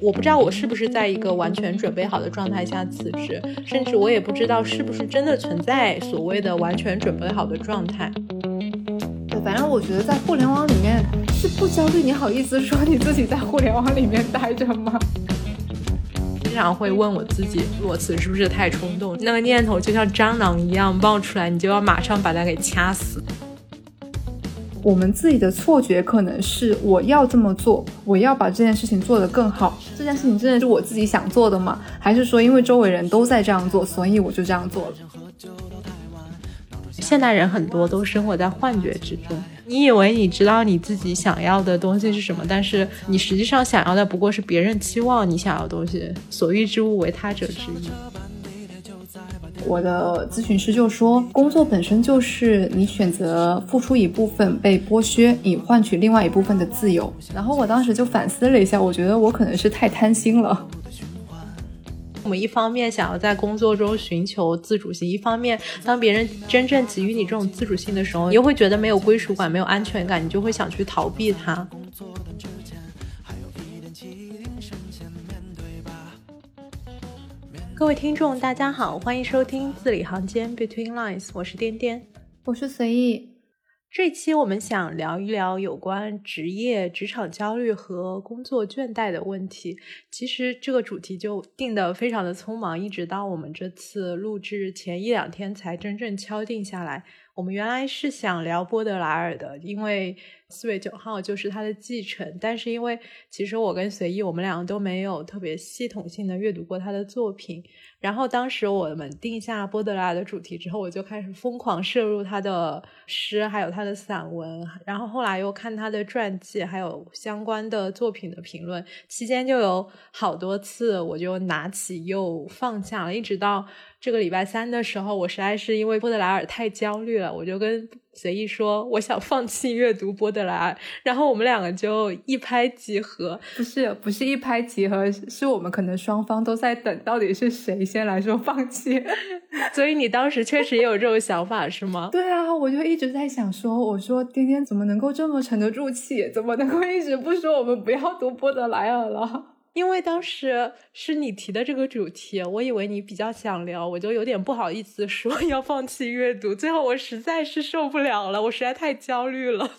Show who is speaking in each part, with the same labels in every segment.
Speaker 1: 我不知道我是不是在一个完全准备好的状态下辞职，甚至我也不知道是不是真的存在所谓的完全准备好的状态。
Speaker 2: 对，反正我觉得在互联网里面是不焦虑，你好意思说你自己在互联网里面待着吗？
Speaker 1: 经常会问我自己，裸辞是不是太冲动？那个念头就像蟑螂一样冒出来，你就要马上把它给掐死。
Speaker 2: 我们自己的错觉可能是我要这么做，我要把这件事情做得更好。这件事情真的是我自己想做的吗？还是说因为周围人都在这样做，所以我就这样做了？
Speaker 1: 现代人很多都生活在幻觉之中，你以为你知道你自己想要的东西是什么，但是你实际上想要的不过是别人期望你想要的东西。所欲之物为他者之意。
Speaker 2: 我的咨询师就说，工作本身就是你选择付出一部分被剥削，以换取另外一部分的自由。然后我当时就反思了一下，我觉得我可能是太贪心了。
Speaker 1: 我们一方面想要在工作中寻求自主性，一方面当别人真正给予你这种自主性的时候，你又会觉得没有归属感、没有安全感，你就会想去逃避它。各位听众，大家好，欢迎收听字里行间 Between Lines，我是颠颠，
Speaker 2: 我是随意。
Speaker 1: 这期我们想聊一聊有关职业、职场焦虑和工作倦怠的问题。其实这个主题就定的非常的匆忙，一直到我们这次录制前一两天才真正敲定下来。我们原来是想聊波德莱尔的，因为四月九号就是他的继承。但是因为其实我跟随意，我们两个都没有特别系统性的阅读过他的作品。然后当时我们定下波德莱的主题之后，我就开始疯狂摄入他的诗，还有他的散文。然后后来又看他的传记，还有相关的作品的评论。期间就有好多次，我就拿起又放下了，一直到。这个礼拜三的时候，我实在是因为波德莱尔太焦虑了，我就跟随意说，我想放弃阅读波德莱尔，然后我们两个就一拍即合。
Speaker 2: 不是，不是一拍即合，是我们可能双方都在等，到底是谁先来说放弃。
Speaker 1: 所以你当时确实也有这种想法，是吗？
Speaker 2: 对啊，我就一直在想说，我说天天怎么能够这么沉得住气，怎么能够一直不说我们不要读波德莱尔了？
Speaker 1: 因为当时是你提的这个主题，我以为你比较想聊，我就有点不好意思说 要放弃阅读。最后我实在是受不了了，我实在太焦虑了。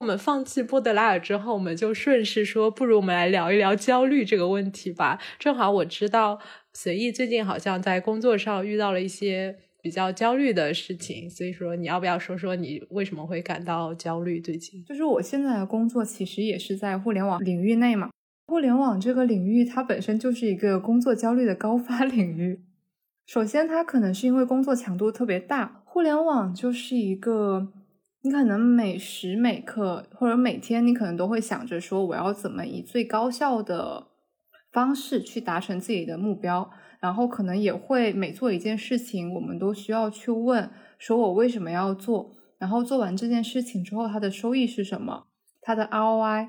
Speaker 1: 我们放弃波德莱尔之后，我们就顺势说，不如我们来聊一聊焦虑这个问题吧。正好我知道随意最近好像在工作上遇到了一些比较焦虑的事情，所以说你要不要说说你为什么会感到焦虑？最近
Speaker 2: 就是我现在的工作其实也是在互联网领域内嘛。互联网这个领域，它本身就是一个工作焦虑的高发 领域。首先，它可能是因为工作强度特别大。互联网就是一个，你可能每时每刻或者每天，你可能都会想着说，我要怎么以最高效的方式去达成自己的目标。然后，可能也会每做一件事情，我们都需要去问，说我为什么要做？然后做完这件事情之后，它的收益是什么？它的 ROI。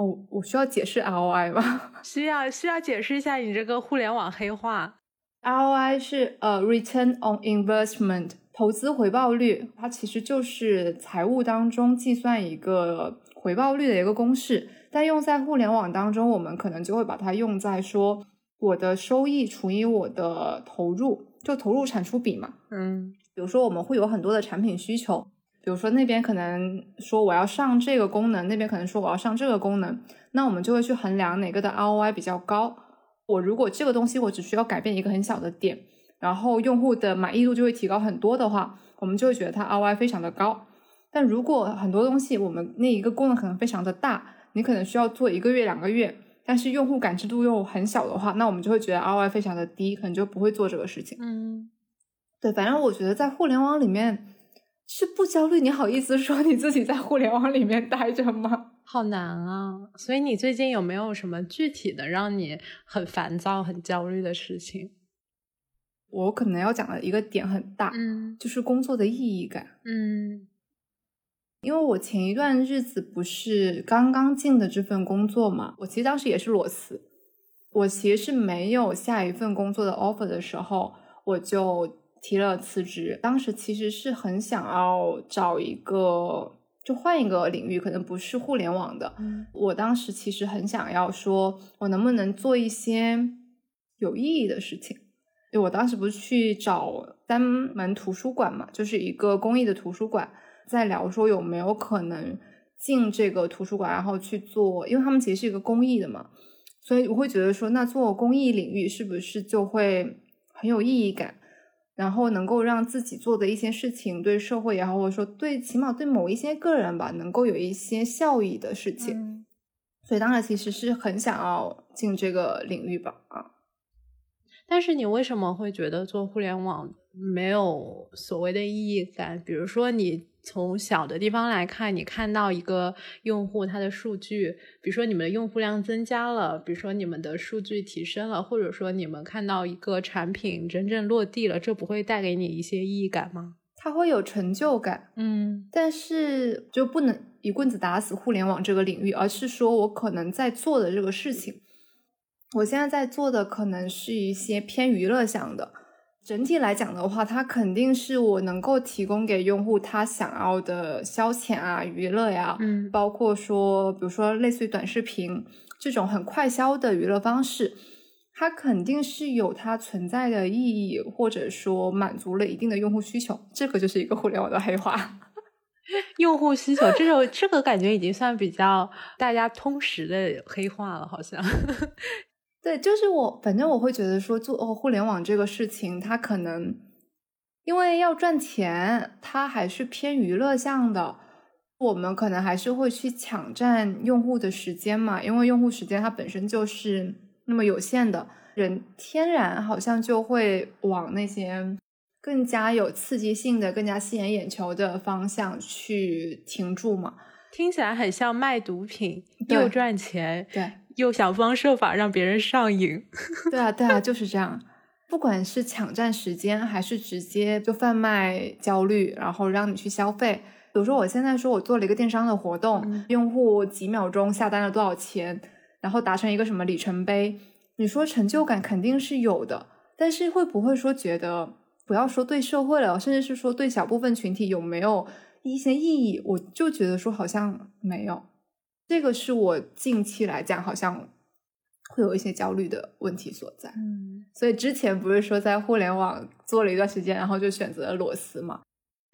Speaker 2: 哦，我需要解释 ROI 吗？
Speaker 1: 需要，需要解释一下你这个互联网黑话。
Speaker 2: ROI 是呃 Return on Investment，投资回报率，它其实就是财务当中计算一个回报率的一个公式。但用在互联网当中，我们可能就会把它用在说我的收益除以我的投入，就投入产出比嘛。
Speaker 1: 嗯，
Speaker 2: 比如说我们会有很多的产品需求。比如说那边可能说我要上这个功能，那边可能说我要上这个功能，那我们就会去衡量哪个的 ROI 比较高。我如果这个东西我只需要改变一个很小的点，然后用户的满意度就会提高很多的话，我们就会觉得它 ROI 非常的高。但如果很多东西我们那一个功能可能非常的大，你可能需要做一个月两个月，但是用户感知度又很小的话，那我们就会觉得 ROI 非常的低，可能就不会做这个事情。
Speaker 1: 嗯，
Speaker 2: 对，反正我觉得在互联网里面。是不焦虑？你好意思说你自己在互联网里面待着吗？
Speaker 1: 好难啊！所以你最近有没有什么具体的让你很烦躁、很焦虑的事情？
Speaker 2: 我可能要讲的一个点很大，
Speaker 1: 嗯，
Speaker 2: 就是工作的意义感，
Speaker 1: 嗯，
Speaker 2: 因为我前一段日子不是刚刚进的这份工作嘛，我其实当时也是裸辞，我其实是没有下一份工作的 offer 的时候，我就。提了辞职。当时其实是很想要找一个，就换一个领域，可能不是互联网的。我当时其实很想要说，我能不能做一些有意义的事情？就我当时不是去找三门图书馆嘛，就是一个公益的图书馆，在聊说有没有可能进这个图书馆，然后去做，因为他们其实是一个公益的嘛。所以我会觉得说，那做公益领域是不是就会很有意义感，然后能够让自己做的一些事情对社会也好，或者说对起码对某一些个人吧，能够有一些效益的事情。所以当然其实是很想要进这个领域吧，啊。
Speaker 1: 但是你为什么会觉得做互联网没有所谓的意义感？比如说你。从小的地方来看，你看到一个用户他的数据，比如说你们的用户量增加了，比如说你们的数据提升了，或者说你们看到一个产品真正落地了，这不会带给你一些意义感吗？
Speaker 2: 它会有成就感，
Speaker 1: 嗯，
Speaker 2: 但是就不能一棍子打死互联网这个领域，而是说我可能在做的这个事情，我现在在做的可能是一些偏娱乐向的。整体来讲的话，它肯定是我能够提供给用户他想要的消遣啊、娱乐呀，
Speaker 1: 嗯，
Speaker 2: 包括说，比如说类似于短视频这种很快消的娱乐方式，它肯定是有它存在的意义，或者说满足了一定的用户需求。这个就是一个互联网的黑话，
Speaker 1: 用户需求这种这个感觉已经算比较大家通识的黑话了，好像。
Speaker 2: 对，就是我，反正我会觉得说做哦互联网这个事情，它可能因为要赚钱，它还是偏娱乐向的。我们可能还是会去抢占用户的时间嘛，因为用户时间它本身就是那么有限的，人天然好像就会往那些更加有刺激性的、更加吸引眼球的方向去停住嘛。
Speaker 1: 听起来很像卖毒品，又赚钱。
Speaker 2: 对。
Speaker 1: 又想方设法让别人上瘾，
Speaker 2: 对啊，对啊，就是这样。不管是抢占时间，还是直接就贩卖焦虑，然后让你去消费。比如说，我现在说我做了一个电商的活动，用户几秒钟下单了多少钱，然后达成一个什么里程碑，你说成就感肯定是有的，但是会不会说觉得不要说对社会了，甚至是说对小部分群体有没有一些意义？我就觉得说好像没有。这个是我近期来讲，好像会有一些焦虑的问题所在。
Speaker 1: 嗯，
Speaker 2: 所以之前不是说在互联网做了一段时间，然后就选择了裸辞嘛？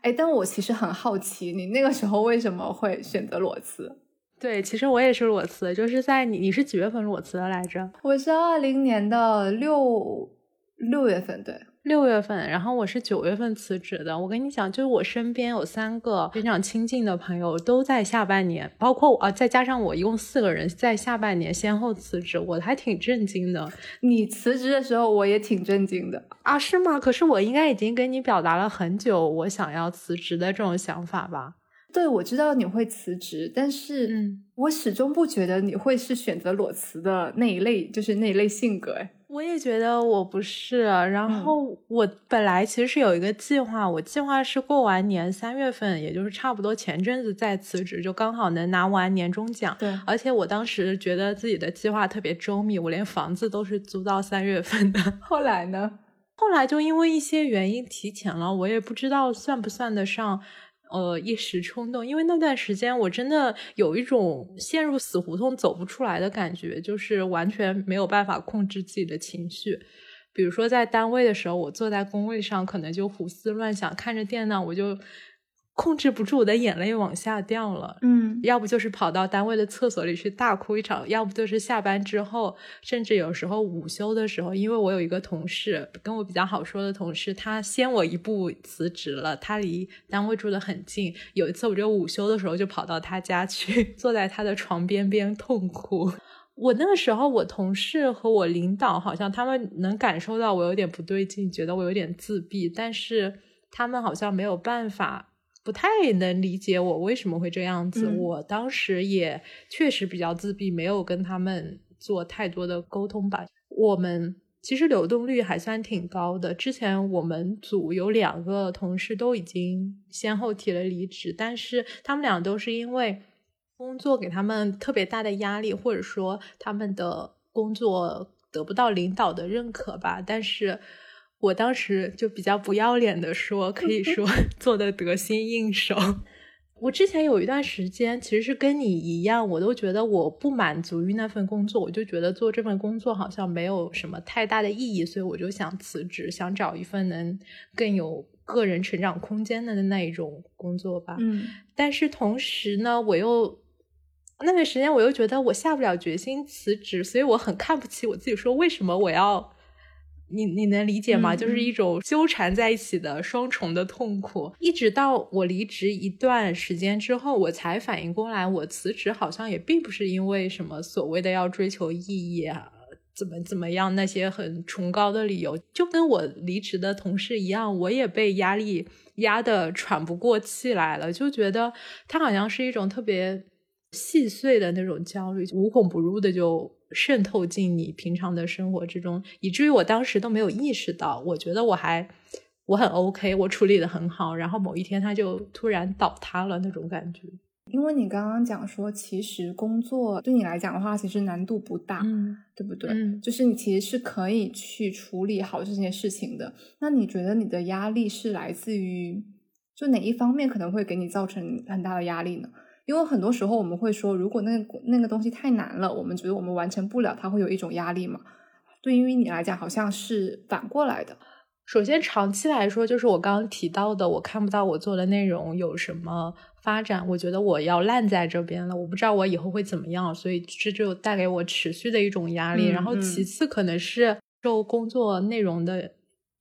Speaker 2: 哎，但我其实很好奇，你那个时候为什么会选择裸辞？
Speaker 1: 对，其实我也是裸辞，就是在你你是几月份裸辞的来着？
Speaker 2: 我是二零年的六六月份，对。
Speaker 1: 六月份，然后我是九月份辞职的。我跟你讲，就是我身边有三个非常亲近的朋友都在下半年，包括我，再加上我，一共四个人在下半年先后辞职，我还挺震惊的。
Speaker 2: 你辞职的时候，我也挺震惊的
Speaker 1: 啊？是吗？可是我应该已经跟你表达了很久我想要辞职的这种想法吧？
Speaker 2: 对，我知道你会辞职，但是
Speaker 1: 嗯，
Speaker 2: 我始终不觉得你会是选择裸辞的那一类，就是那一类性格。哎。
Speaker 1: 我也觉得我不是，然后我本来其实是有一个计划，我计划是过完年三月份，也就是差不多前阵子再辞职，就刚好能拿完年终奖。
Speaker 2: 对，
Speaker 1: 而且我当时觉得自己的计划特别周密，我连房子都是租到三月份的。
Speaker 2: 后来呢？
Speaker 1: 后来就因为一些原因提前了，我也不知道算不算得上。呃，一时冲动，因为那段时间我真的有一种陷入死胡同走不出来的感觉，就是完全没有办法控制自己的情绪。比如说在单位的时候，我坐在工位上，可能就胡思乱想，看着电脑，我就。控制不住我的眼泪往下掉了，
Speaker 2: 嗯，
Speaker 1: 要不就是跑到单位的厕所里去大哭一场，要不就是下班之后，甚至有时候午休的时候，因为我有一个同事跟我比较好说的同事，他先我一步辞职了，他离单位住的很近，有一次我就午休的时候就跑到他家去，坐在他的床边边痛哭。我那个时候，我同事和我领导好像他们能感受到我有点不对劲，觉得我有点自闭，但是他们好像没有办法。不太能理解我为什么会这样子。我当时也确实比较自闭，没有跟他们做太多的沟通吧。我们其实流动率还算挺高的。之前我们组有两个同事都已经先后提了离职，但是他们俩都是因为工作给他们特别大的压力，或者说他们的工作得不到领导的认可吧。但是。我当时就比较不要脸的说，可以说 做的得心应手。我之前有一段时间，其实是跟你一样，我都觉得我不满足于那份工作，我就觉得做这份工作好像没有什么太大的意义，所以我就想辞职，想找一份能更有个人成长空间的那一种工作吧。
Speaker 2: 嗯，
Speaker 1: 但是同时呢，我又那段时间我又觉得我下不了决心辞职，所以我很看不起我自己，说为什么我要。你你能理解吗？就是一种纠缠在一起的双重的痛苦。一直到我离职一段时间之后，我才反应过来，我辞职好像也并不是因为什么所谓的要追求意义啊，怎么怎么样那些很崇高的理由。就跟我离职的同事一样，我也被压力压得喘不过气来了，就觉得它好像是一种特别细碎的那种焦虑，无孔不入的就。渗透进你平常的生活之中，以至于我当时都没有意识到。我觉得我还我很 OK，我处理的很好。然后某一天，它就突然倒塌了那种感觉。
Speaker 2: 因为你刚刚讲说，其实工作对你来讲的话，其实难度不大，
Speaker 1: 嗯，
Speaker 2: 对不对？
Speaker 1: 嗯，
Speaker 2: 就是你其实是可以去处理好这些事情的。那你觉得你的压力是来自于就哪一方面可能会给你造成很大的压力呢？因为很多时候我们会说，如果那个那个东西太难了，我们觉得我们完成不了，它会有一种压力嘛。对于你来讲，好像是反过来的。
Speaker 1: 首先，长期来说，就是我刚刚提到的，我看不到我做的内容有什么发展，我觉得我要烂在这边了，我不知道我以后会怎么样，所以这就带给我持续的一种压力。然后，其次可能是受工作内容的。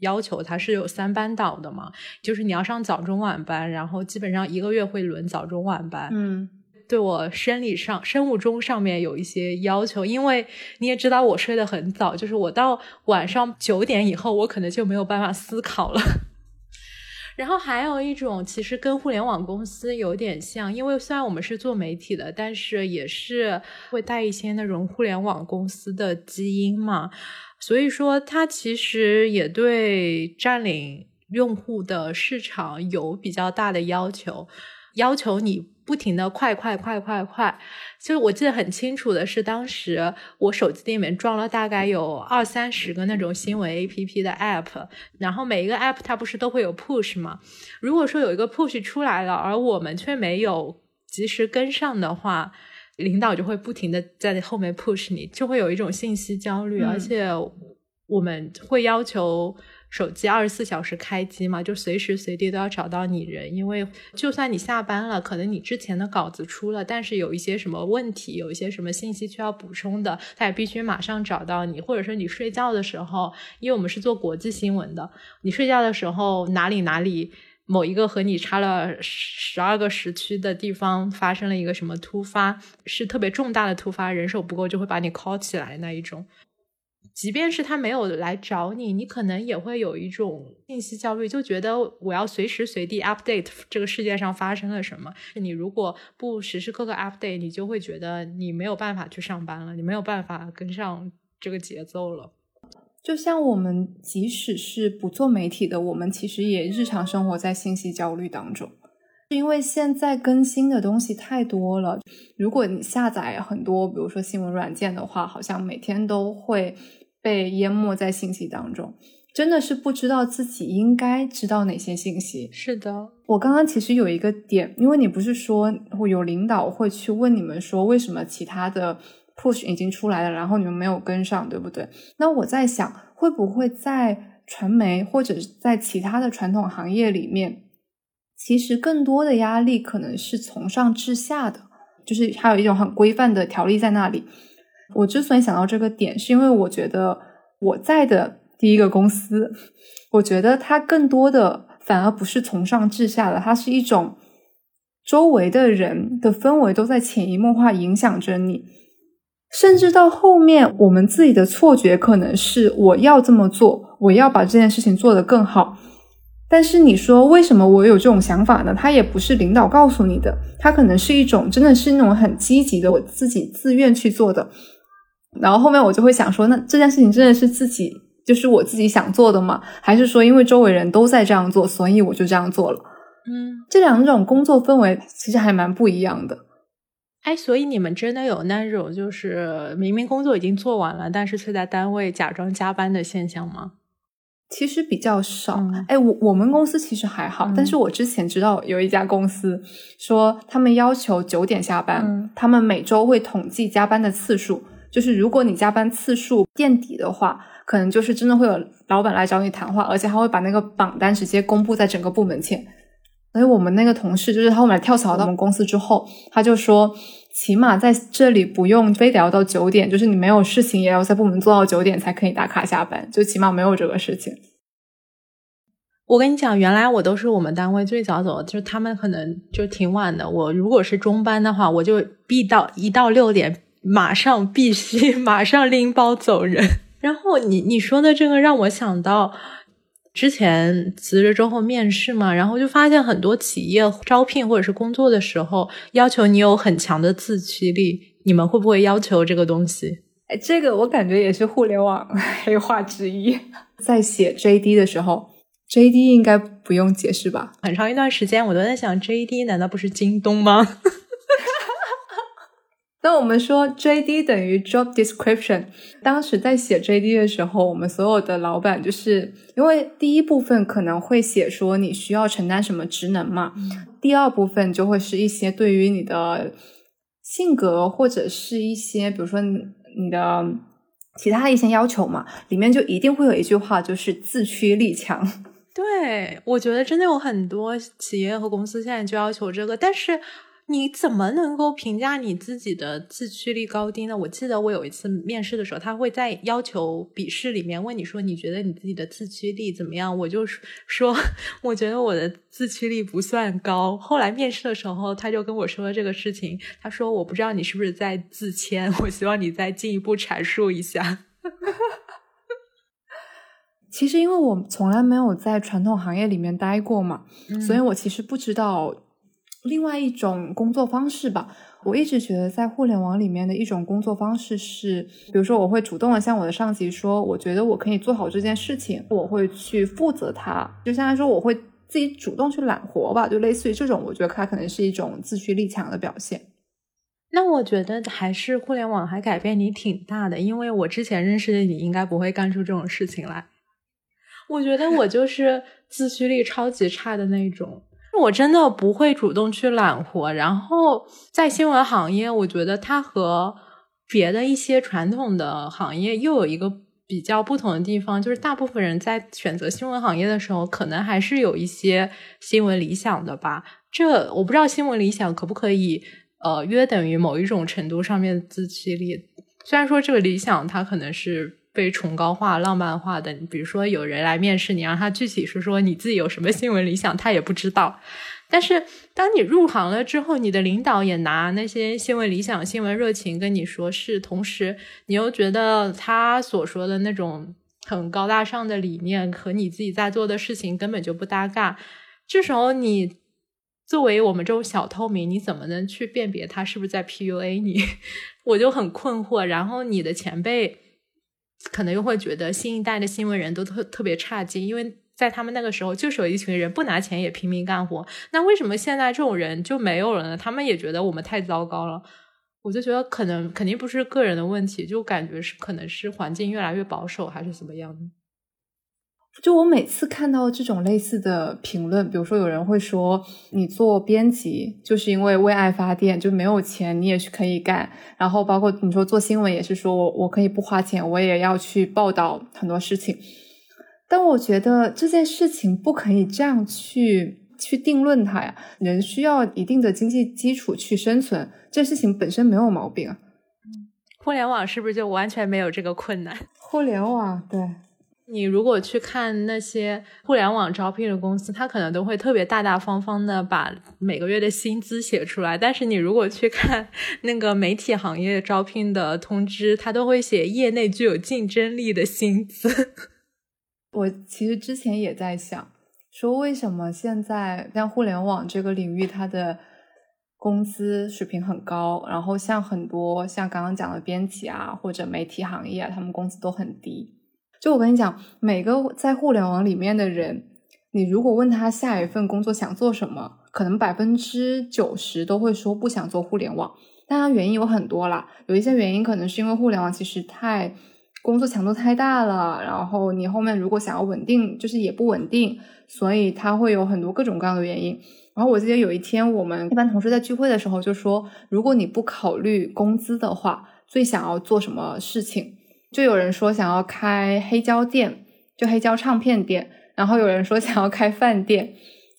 Speaker 1: 要求它是有三班倒的嘛，就是你要上早中晚班，然后基本上一个月会轮早中晚班。
Speaker 2: 嗯，
Speaker 1: 对我生理上、生物钟上面有一些要求，因为你也知道我睡得很早，就是我到晚上九点以后，我可能就没有办法思考了。然后还有一种，其实跟互联网公司有点像，因为虽然我们是做媒体的，但是也是会带一些那种互联网公司的基因嘛。所以说，它其实也对占领用户的市场有比较大的要求，要求你不停的快快快快快。就我记得很清楚的是，当时我手机里面装了大概有二三十个那种新闻 A P P 的 App，然后每一个 App 它不是都会有 Push 吗？如果说有一个 Push 出来了，而我们却没有及时跟上的话。领导就会不停的在后面 push 你，就会有一种信息焦虑，而且我们会要求手机二十四小时开机嘛，就随时随地都要找到你人，因为就算你下班了，可能你之前的稿子出了，但是有一些什么问题，有一些什么信息需要补充的，他也必须马上找到你，或者说你睡觉的时候，因为我们是做国际新闻的，你睡觉的时候哪里哪里。某一个和你差了十二个时区的地方发生了一个什么突发，是特别重大的突发，人手不够就会把你 call 起来那一种。即便是他没有来找你，你可能也会有一种信息焦虑，就觉得我要随时随地 update 这个世界上发生了什么。你如果不时时刻刻 update，你就会觉得你没有办法去上班了，你没有办法跟上这个节奏了。
Speaker 2: 就像我们即使是不做媒体的，我们其实也日常生活在信息焦虑当中，因为现在更新的东西太多了。如果你下载很多，比如说新闻软件的话，好像每天都会被淹没在信息当中，真的是不知道自己应该知道哪些信息。
Speaker 1: 是的，
Speaker 2: 我刚刚其实有一个点，因为你不是说有领导会去问你们说为什么其他的。Push 已经出来了，然后你们没有跟上，对不对？那我在想，会不会在传媒或者在其他的传统行业里面，其实更多的压力可能是从上至下的，就是还有一种很规范的条例在那里。我之所以想到这个点，是因为我觉得我在的第一个公司，我觉得它更多的反而不是从上至下的，它是一种周围的人的氛围都在潜移默化影响着你。甚至到后面，我们自己的错觉可能是我要这么做，我要把这件事情做得更好。但是你说为什么我有这种想法呢？他也不是领导告诉你的，他可能是一种真的是那种很积极的，我自己自愿去做的。然后后面我就会想说，那这件事情真的是自己就是我自己想做的吗？还是说因为周围人都在这样做，所以我就这样做了？
Speaker 1: 嗯，
Speaker 2: 这两种工作氛围其实还蛮不一样的。
Speaker 1: 哎，所以你们真的有那种就是明明工作已经做完了，但是却在单位假装加班的现象吗？
Speaker 2: 其实比较少。哎，我我们公司其实还好，但是我之前知道有一家公司说他们要求九点下班，他们每周会统计加班的次数，就是如果你加班次数垫底的话，可能就是真的会有老板来找你谈话，而且还会把那个榜单直接公布在整个部门前。所以我们那个同事就是他后面跳槽到我们公司之后，他就说。起码在这里不用非得要到九点，就是你没有事情也要在部门做到九点才可以打卡下班，就起码没有这个事情。
Speaker 1: 我跟你讲，原来我都是我们单位最早走，就是他们可能就挺晚的。我如果是中班的话，我就必到一到六点，马上必须 马上拎包走人。然后你你说的这个让我想到。之前辞职之后面试嘛，然后就发现很多企业招聘或者是工作的时候要求你有很强的自驱力，你们会不会要求这个东西？
Speaker 2: 哎，这个我感觉也是互联网 黑话之一。在写 JD 的时候，JD 应该不用解释吧？
Speaker 1: 很长一段时间我都在想，JD 难道不是京东吗？
Speaker 2: 那我们说 JD 等于 Job Description。当时在写 JD 的时候，我们所有的老板就是因为第一部分可能会写说你需要承担什么职能嘛，第二部分就会是一些对于你的性格或者是一些比如说你的其他的一些要求嘛，里面就一定会有一句话就是自驱力强。
Speaker 1: 对，我觉得真的有很多企业和公司现在就要求这个，但是。你怎么能够评价你自己的自驱力高低呢？我记得我有一次面试的时候，他会在要求笔试里面问你说：“你觉得你自己的自驱力怎么样？”我就说：“ 我觉得我的自驱力不算高。”后来面试的时候，他就跟我说了这个事情。他说：“我不知道你是不是在自谦，我希望你再进一步阐述一下。”
Speaker 2: 其实，因为我从来没有在传统行业里面待过嘛，所以我其实不知道。另外一种工作方式吧，我一直觉得在互联网里面的一种工作方式是，比如说我会主动的向我的上级说，我觉得我可以做好这件事情，我会去负责它，就相当于说我会自己主动去揽活吧，就类似于这种，我觉得它可能是一种自驱力强的表现。
Speaker 1: 那我觉得还是互联网还改变你挺大的，因为我之前认识的你应该不会干出这种事情来。我觉得我就是自驱力超级差的那种。我真的不会主动去揽活，然后在新闻行业，我觉得它和别的一些传统的行业又有一个比较不同的地方，就是大部分人在选择新闻行业的时候，可能还是有一些新闻理想的吧。这我不知道新闻理想可不可以呃约等于某一种程度上面的自驱力。虽然说这个理想它可能是。被崇高化、浪漫化的，比如说有人来面试，你让他具体说说你自己有什么新闻理想，他也不知道。但是当你入行了之后，你的领导也拿那些新闻理想、新闻热情跟你说是，同时你又觉得他所说的那种很高大上的理念和你自己在做的事情根本就不搭嘎。这时候你作为我们这种小透明，你怎么能去辨别他是不是在 PUA 你？我就很困惑。然后你的前辈。可能又会觉得新一代的新闻人都特特别差劲，因为在他们那个时候就是有一群人不拿钱也拼命干活。那为什么现在这种人就没有了呢？他们也觉得我们太糟糕了。我就觉得可能肯定不是个人的问题，就感觉是可能是环境越来越保守，还是怎么样。
Speaker 2: 就我每次看到这种类似的评论，比如说有人会说你做编辑就是因为为爱发电，就没有钱你也是可以干。然后包括你说做新闻也是说我我可以不花钱，我也要去报道很多事情。但我觉得这件事情不可以这样去去定论它呀。人需要一定的经济基础去生存，这事情本身没有毛病啊。
Speaker 1: 互联网是不是就完全没有这个困难？
Speaker 2: 互联网对。
Speaker 1: 你如果去看那些互联网招聘的公司，他可能都会特别大大方方的把每个月的薪资写出来。但是你如果去看 那个媒体行业招聘的通知，他都会写业内具有竞争力的薪资。
Speaker 2: 我其实之前也在想，说为什么现在像互联网这个领域，它的工资水平很高，然后像很多像刚刚讲的编辑啊或者媒体行业啊，他们工资都很低。就我跟你讲，每个在互联网里面的人，你如果问他下一份工作想做什么，可能百分之九十都会说不想做互联网。当然原因有很多啦，有一些原因可能是因为互联网其实太工作强度太大了，然后你后面如果想要稳定，就是也不稳定，所以它会有很多各种各样的原因。然后我记得有一天我们一般同事在聚会的时候就说，如果你不考虑工资的话，最想要做什么事情？就有人说想要开黑胶店，就黑胶唱片店，然后有人说想要开饭店，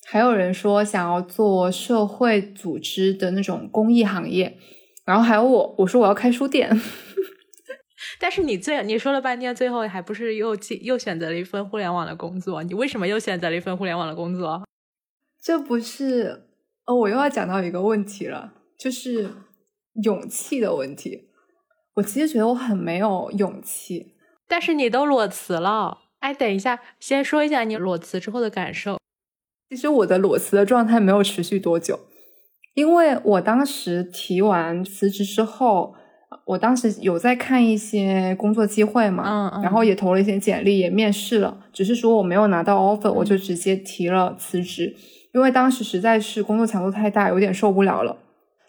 Speaker 2: 还有人说想要做社会组织的那种公益行业，然后还有我，我说我要开书店。
Speaker 1: 但是你最你说了半天，最后还不是又又选择了一份互联网的工作？你为什么又选择了一份互联网的工作？
Speaker 2: 这不是哦，我又要讲到一个问题了，就是勇气的问题。我其实觉得我很没有勇气，
Speaker 1: 但是你都裸辞了。哎，等一下，先说一下你裸辞之后的感受。
Speaker 2: 其实我的裸辞的状态没有持续多久，因为我当时提完辞职之后。我当时有在看一些工作机会嘛，
Speaker 1: 嗯嗯，
Speaker 2: 然后也投了一些简历，也面试了，只是说我没有拿到 offer，我就直接提了辞职，因为当时实在是工作强度太大，有点受不了了。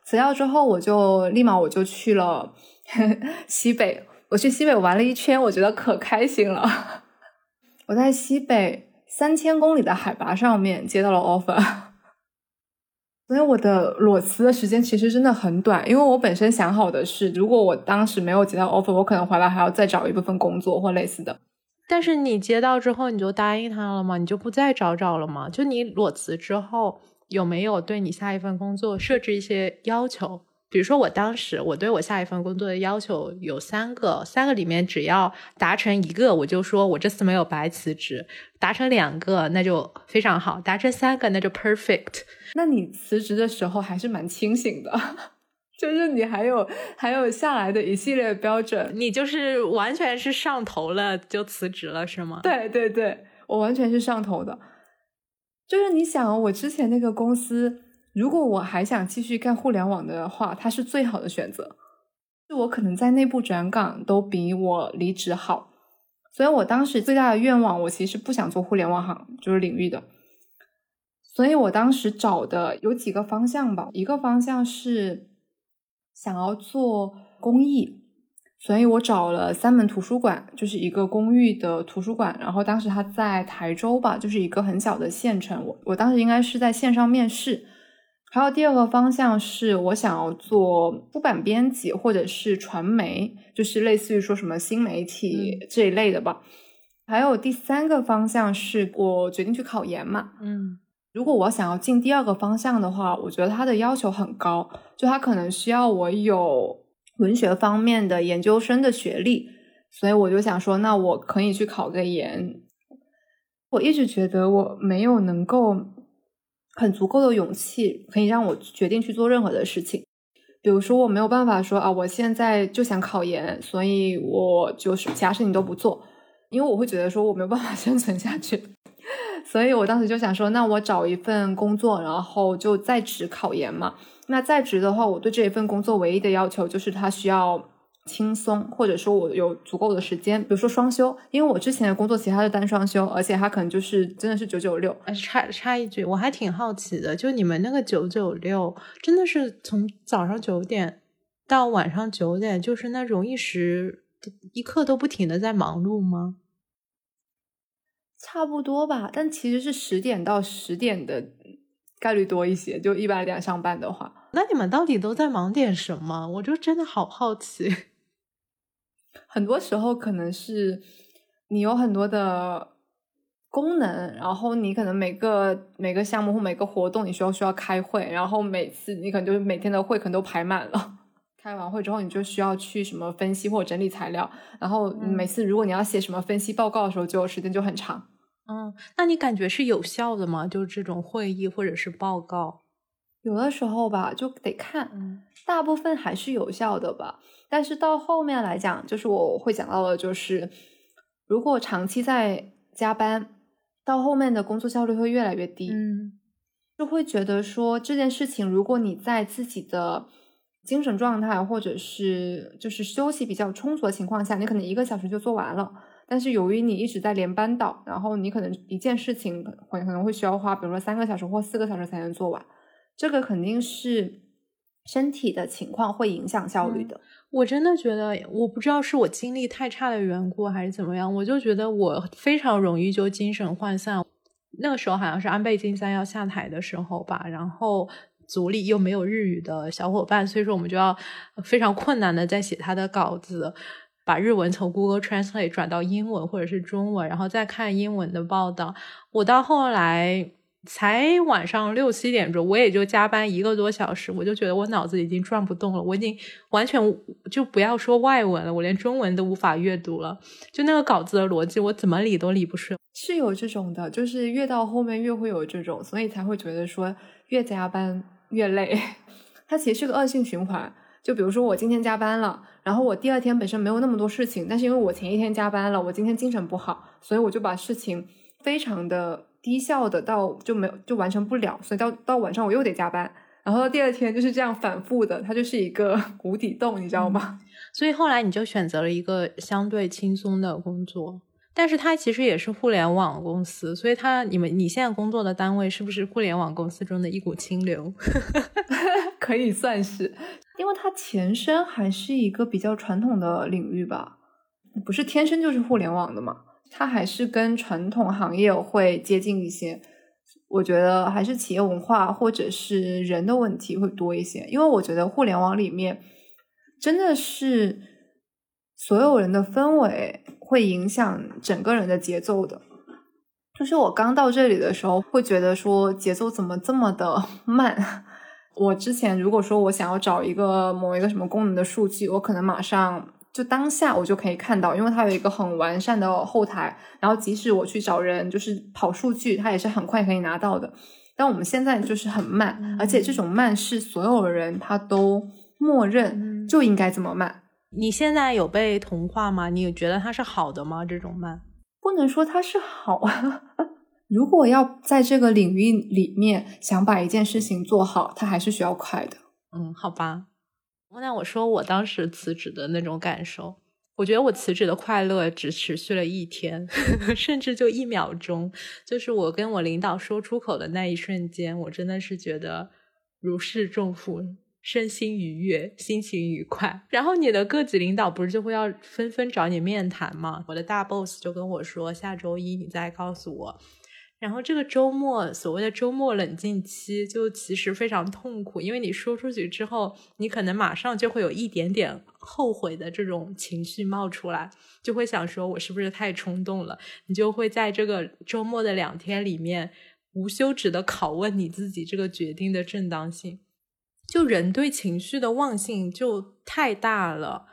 Speaker 2: 辞掉之后，我就立马我就去了 西北，我去西北玩了一圈，我觉得可开心了。我在西北三千公里的海拔上面接到了 offer。所以我的裸辞的时间其实真的很短，因为我本身想好的是，如果我当时没有接到 offer，我可能回来还要再找一部分工作或类似的。
Speaker 1: 但是你接到之后，你就答应他了吗？你就不再找找了吗？就你裸辞之后，有没有对你下一份工作设置一些要求？比如说，我当时我对我下一份工作的要求有三个，三个里面只要达成一个，我就说我这次没有白辞职；达成两个，那就非常好；达成三个，那就 perfect。
Speaker 2: 那你辞职的时候还是蛮清醒的，就是你还有还有下来的一系列标准，
Speaker 1: 你就是完全是上头了就辞职了是吗？
Speaker 2: 对对对，我完全是上头的。就是你想，我之前那个公司。如果我还想继续干互联网的话，它是最好的选择。就我可能在内部转岗都比我离职好，所以我当时最大的愿望，我其实不想做互联网行就是领域的。所以我当时找的有几个方向吧，一个方向是想要做公益，所以我找了三门图书馆，就是一个公寓的图书馆。然后当时他在台州吧，就是一个很小的县城。我我当时应该是在线上面试。还有第二个方向是我想要做出版编辑或者是传媒，就是类似于说什么新媒体这一类的吧。还有第三个方向是我决定去考研嘛。
Speaker 1: 嗯，
Speaker 2: 如果我想要进第二个方向的话，我觉得它的要求很高，就它可能需要我有文学方面的研究生的学历，所以我就想说，那我可以去考个研。我一直觉得我没有能够。很足够的勇气可以让我决定去做任何的事情，比如说我没有办法说啊，我现在就想考研，所以我就是其他事情都不做，因为我会觉得说我没有办法 生存下去，所以我当时就想说，那我找一份工作，然后就在职考研嘛。那在职的话，我对这一份工作唯一的要求就是它需要。轻松，或者说我有足够的时间，比如说双休，因为我之前的工作其实它是单双休，而且它可能就是真的是九九六。
Speaker 1: 插插一句，我还挺好奇的，就你们那个九九六，真的是从早上九点到晚上九点，就是那种一时一刻都不停的在忙碌吗？
Speaker 2: 差不多吧，但其实是十点到十点的概率多一些，就一百点上班的话。
Speaker 1: 那你们到底都在忙点什么？我就真的好好奇。
Speaker 2: 很多时候可能是你有很多的功能，然后你可能每个每个项目或每个活动，你需要需要开会，然后每次你可能就是每天的会可能都排满了。开完会之后，你就需要去什么分析或者整理材料，然后每次如果你要写什么分析报告的时候，就时间就很长。
Speaker 1: 嗯，那你感觉是有效的吗？就是这种会议或者是报告？
Speaker 2: 有的时候吧，就得看，大部分还是有效的吧。但是到后面来讲，就是我会讲到的，就是如果长期在加班，到后面的工作效率会越来越低。
Speaker 1: 嗯，
Speaker 2: 就会觉得说这件事情，如果你在自己的精神状态或者是就是休息比较充足的情况下，你可能一个小时就做完了。但是由于你一直在连班倒，然后你可能一件事情会可能会需要花，比如说三个小时或四个小时才能做完。这个肯定是身体的情况会影响效率的。
Speaker 1: 我真的觉得，我不知道是我精力太差的缘故还是怎么样，我就觉得我非常容易就精神涣散。那个时候好像是安倍晋三要下台的时候吧，然后组里又没有日语的小伙伴，所以说我们就要非常困难的在写他的稿子，把日文从 Google Translate 转到英文或者是中文，然后再看英文的报道。我到后来。才晚上六七点钟，我也就加班一个多小时，我就觉得我脑子已经转不动了，我已经完全就不要说外文了，我连中文都无法阅读了。就那个稿子的逻辑，我怎么理都理不顺。
Speaker 2: 是有这种的，就是越到后面越会有这种，所以才会觉得说越加班越累。它其实是个恶性循环。就比如说我今天加班了，然后我第二天本身没有那么多事情，但是因为我前一天加班了，我今天精神不好，所以我就把事情非常的。低效的到就没有就完成不了，所以到到晚上我又得加班，然后第二天就是这样反复的，它就是一个 无底洞，你知道吗？
Speaker 1: 所以后来你就选择了一个相对轻松的工作，但是它其实也是互联网公司，所以它你们你现在工作的单位是不是互联网公司中的一股清流？
Speaker 2: 可以算是，因为它前身还是一个比较传统的领域吧，不是天生就是互联网的嘛。它还是跟传统行业会接近一些，我觉得还是企业文化或者是人的问题会多一些。因为我觉得互联网里面真的是所有人的氛围会影响整个人的节奏的。就是我刚到这里的时候，会觉得说节奏怎么这么的 慢。我之前如果说我想要找一个某一个什么功能的数据，我可能马上。就当下我就可以看到，因为它有一个很完善的后台，然后即使我去找人，就是跑数据，它也是很快可以拿到的。但我们现在就是很慢，而且这种慢是所有人他都默认就应该这么慢。
Speaker 1: 你现在有被同化吗？你觉得它是好的吗？这种慢
Speaker 2: 不能说它是好。如果要在这个领域里面想把一件事情做好，它还是需要快的。
Speaker 1: 嗯，好吧。那我说我当时辞职的那种感受，我觉得我辞职的快乐只持续了一天，甚至就一秒钟。就是我跟我领导说出口的那一瞬间，我真的是觉得如释重负，身心愉悦，心情愉快。然后你的各级领导不是就会要纷纷找你面谈吗？我的大 boss 就跟我说，下周一你再告诉我。然后这个周末，所谓的周末冷静期，就其实非常痛苦，因为你说出去之后，你可能马上就会有一点点后悔的这种情绪冒出来，就会想说，我是不是太冲动了？你就会在这个周末的两天里面，无休止的拷问你自己这个决定的正当性。就人对情绪的忘性就太大了。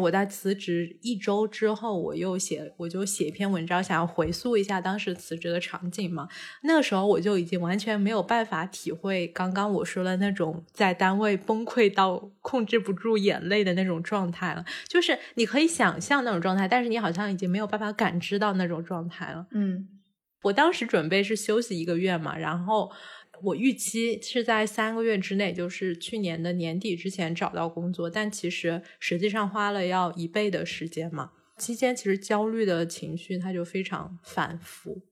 Speaker 1: 我在辞职一周之后，我又写，我就写一篇文章，想要回溯一下当时辞职的场景嘛。那个时候我就已经完全没有办法体会刚刚我说的那种在单位崩溃到控制不住眼泪的那种状态了。就是你可以想象那种状态，但是你好像已经没有办法感知到那种状态了。
Speaker 2: 嗯，
Speaker 1: 我当时准备是休息一个月嘛，然后。我预期是在三个月之内，就是去年的年底之前找到工作，但其实实际上花了要一倍的时间嘛。期间其实焦虑的情绪它就非常反复。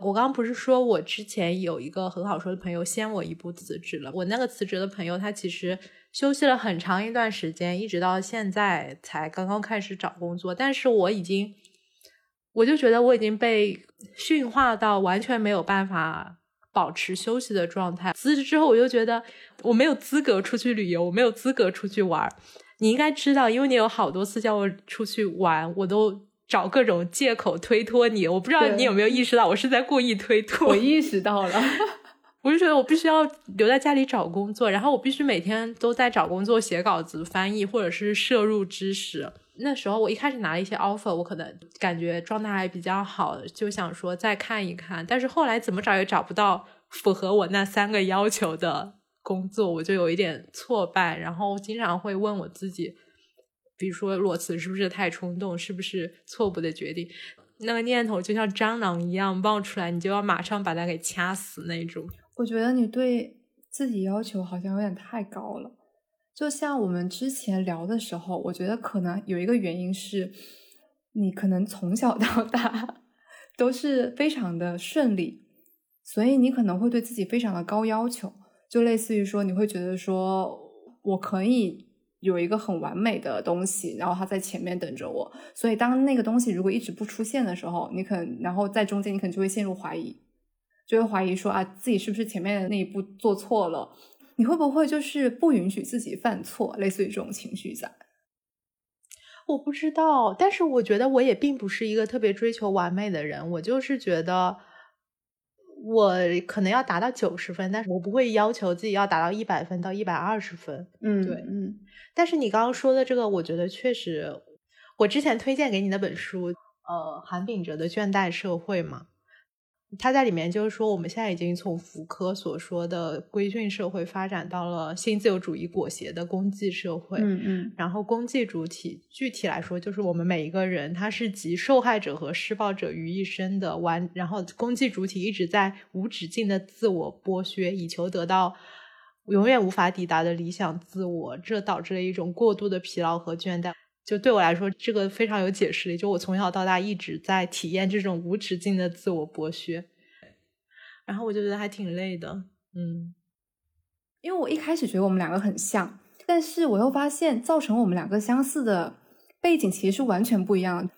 Speaker 1: 我刚刚不是说我之前有一个很好说的朋友先我一步辞职了，我那个辞职的朋友他其实休息了很长一段时间，一直到现在才刚刚开始找工作，但是我已经，我就觉得我已经被驯化到完全没有办法。保持休息的状态。辞职之后，我就觉得我没有资格出去旅游，我没有资格出去玩。你应该知道，因为你有好多次叫我出去玩，我都找各种借口推脱你。我不知道你有没有意识到，我是在故意推脱。
Speaker 2: 我意识到了，
Speaker 1: 我就觉得我必须要留在家里找工作，然后我必须每天都在找工作、写稿子、翻译，或者是摄入知识。那时候我一开始拿了一些 offer，我可能感觉状态还比较好，就想说再看一看。但是后来怎么找也找不到符合我那三个要求的工作，我就有一点挫败。然后经常会问我自己，比如说裸辞是不是太冲动，是不是错误的决定？那个念头就像蟑螂一样冒出来，你就要马上把它给掐死那种。
Speaker 2: 我觉得你对自己要求好像有点太高了。就像我们之前聊的时候，我觉得可能有一个原因是，你可能从小到大都是非常的顺利，所以你可能会对自己非常的高要求，就类似于说，你会觉得说我可以有一个很完美的东西，然后它在前面等着我。所以当那个东西如果一直不出现的时候，你可能然后在中间你可能就会陷入怀疑，就会怀疑说啊自己是不是前面的那一步做错了？你会不会就是不允许自己犯错？类似于这种情绪在。
Speaker 1: 我不知道，但是我觉得我也并不是一个特别追求完美的人。我就是觉得，我可能要达到九十分，但是我不会要求自己要达到一百分到一百二十分。
Speaker 2: 嗯，
Speaker 1: 对，
Speaker 2: 嗯，
Speaker 1: 但是你刚刚说的这个，我觉得确实，我之前推荐给你那本书，呃，韩炳哲的《倦怠社会》嘛。他在里面就是说，我们现在已经从福柯所说的规训社会发展到了新自由主义裹挟的公济社会。
Speaker 2: 嗯嗯。
Speaker 1: 然后公济主体具体来说，就是我们每一个人，他是集受害者和施暴者于一身的完。然后公济主体一直在无止境的自我剥削，以求得到永远无法抵达的理想自我，这导致了一种过度的疲劳和倦怠。就对我来说，这个非常有解释力。就我从小到大一直在体验这种无止境的自我剥削，然后我就觉得还挺累的。嗯，
Speaker 2: 因为我一开始觉得我们两个很像，但是我又发现造成我们两个相似的背景其实是完全不一样的。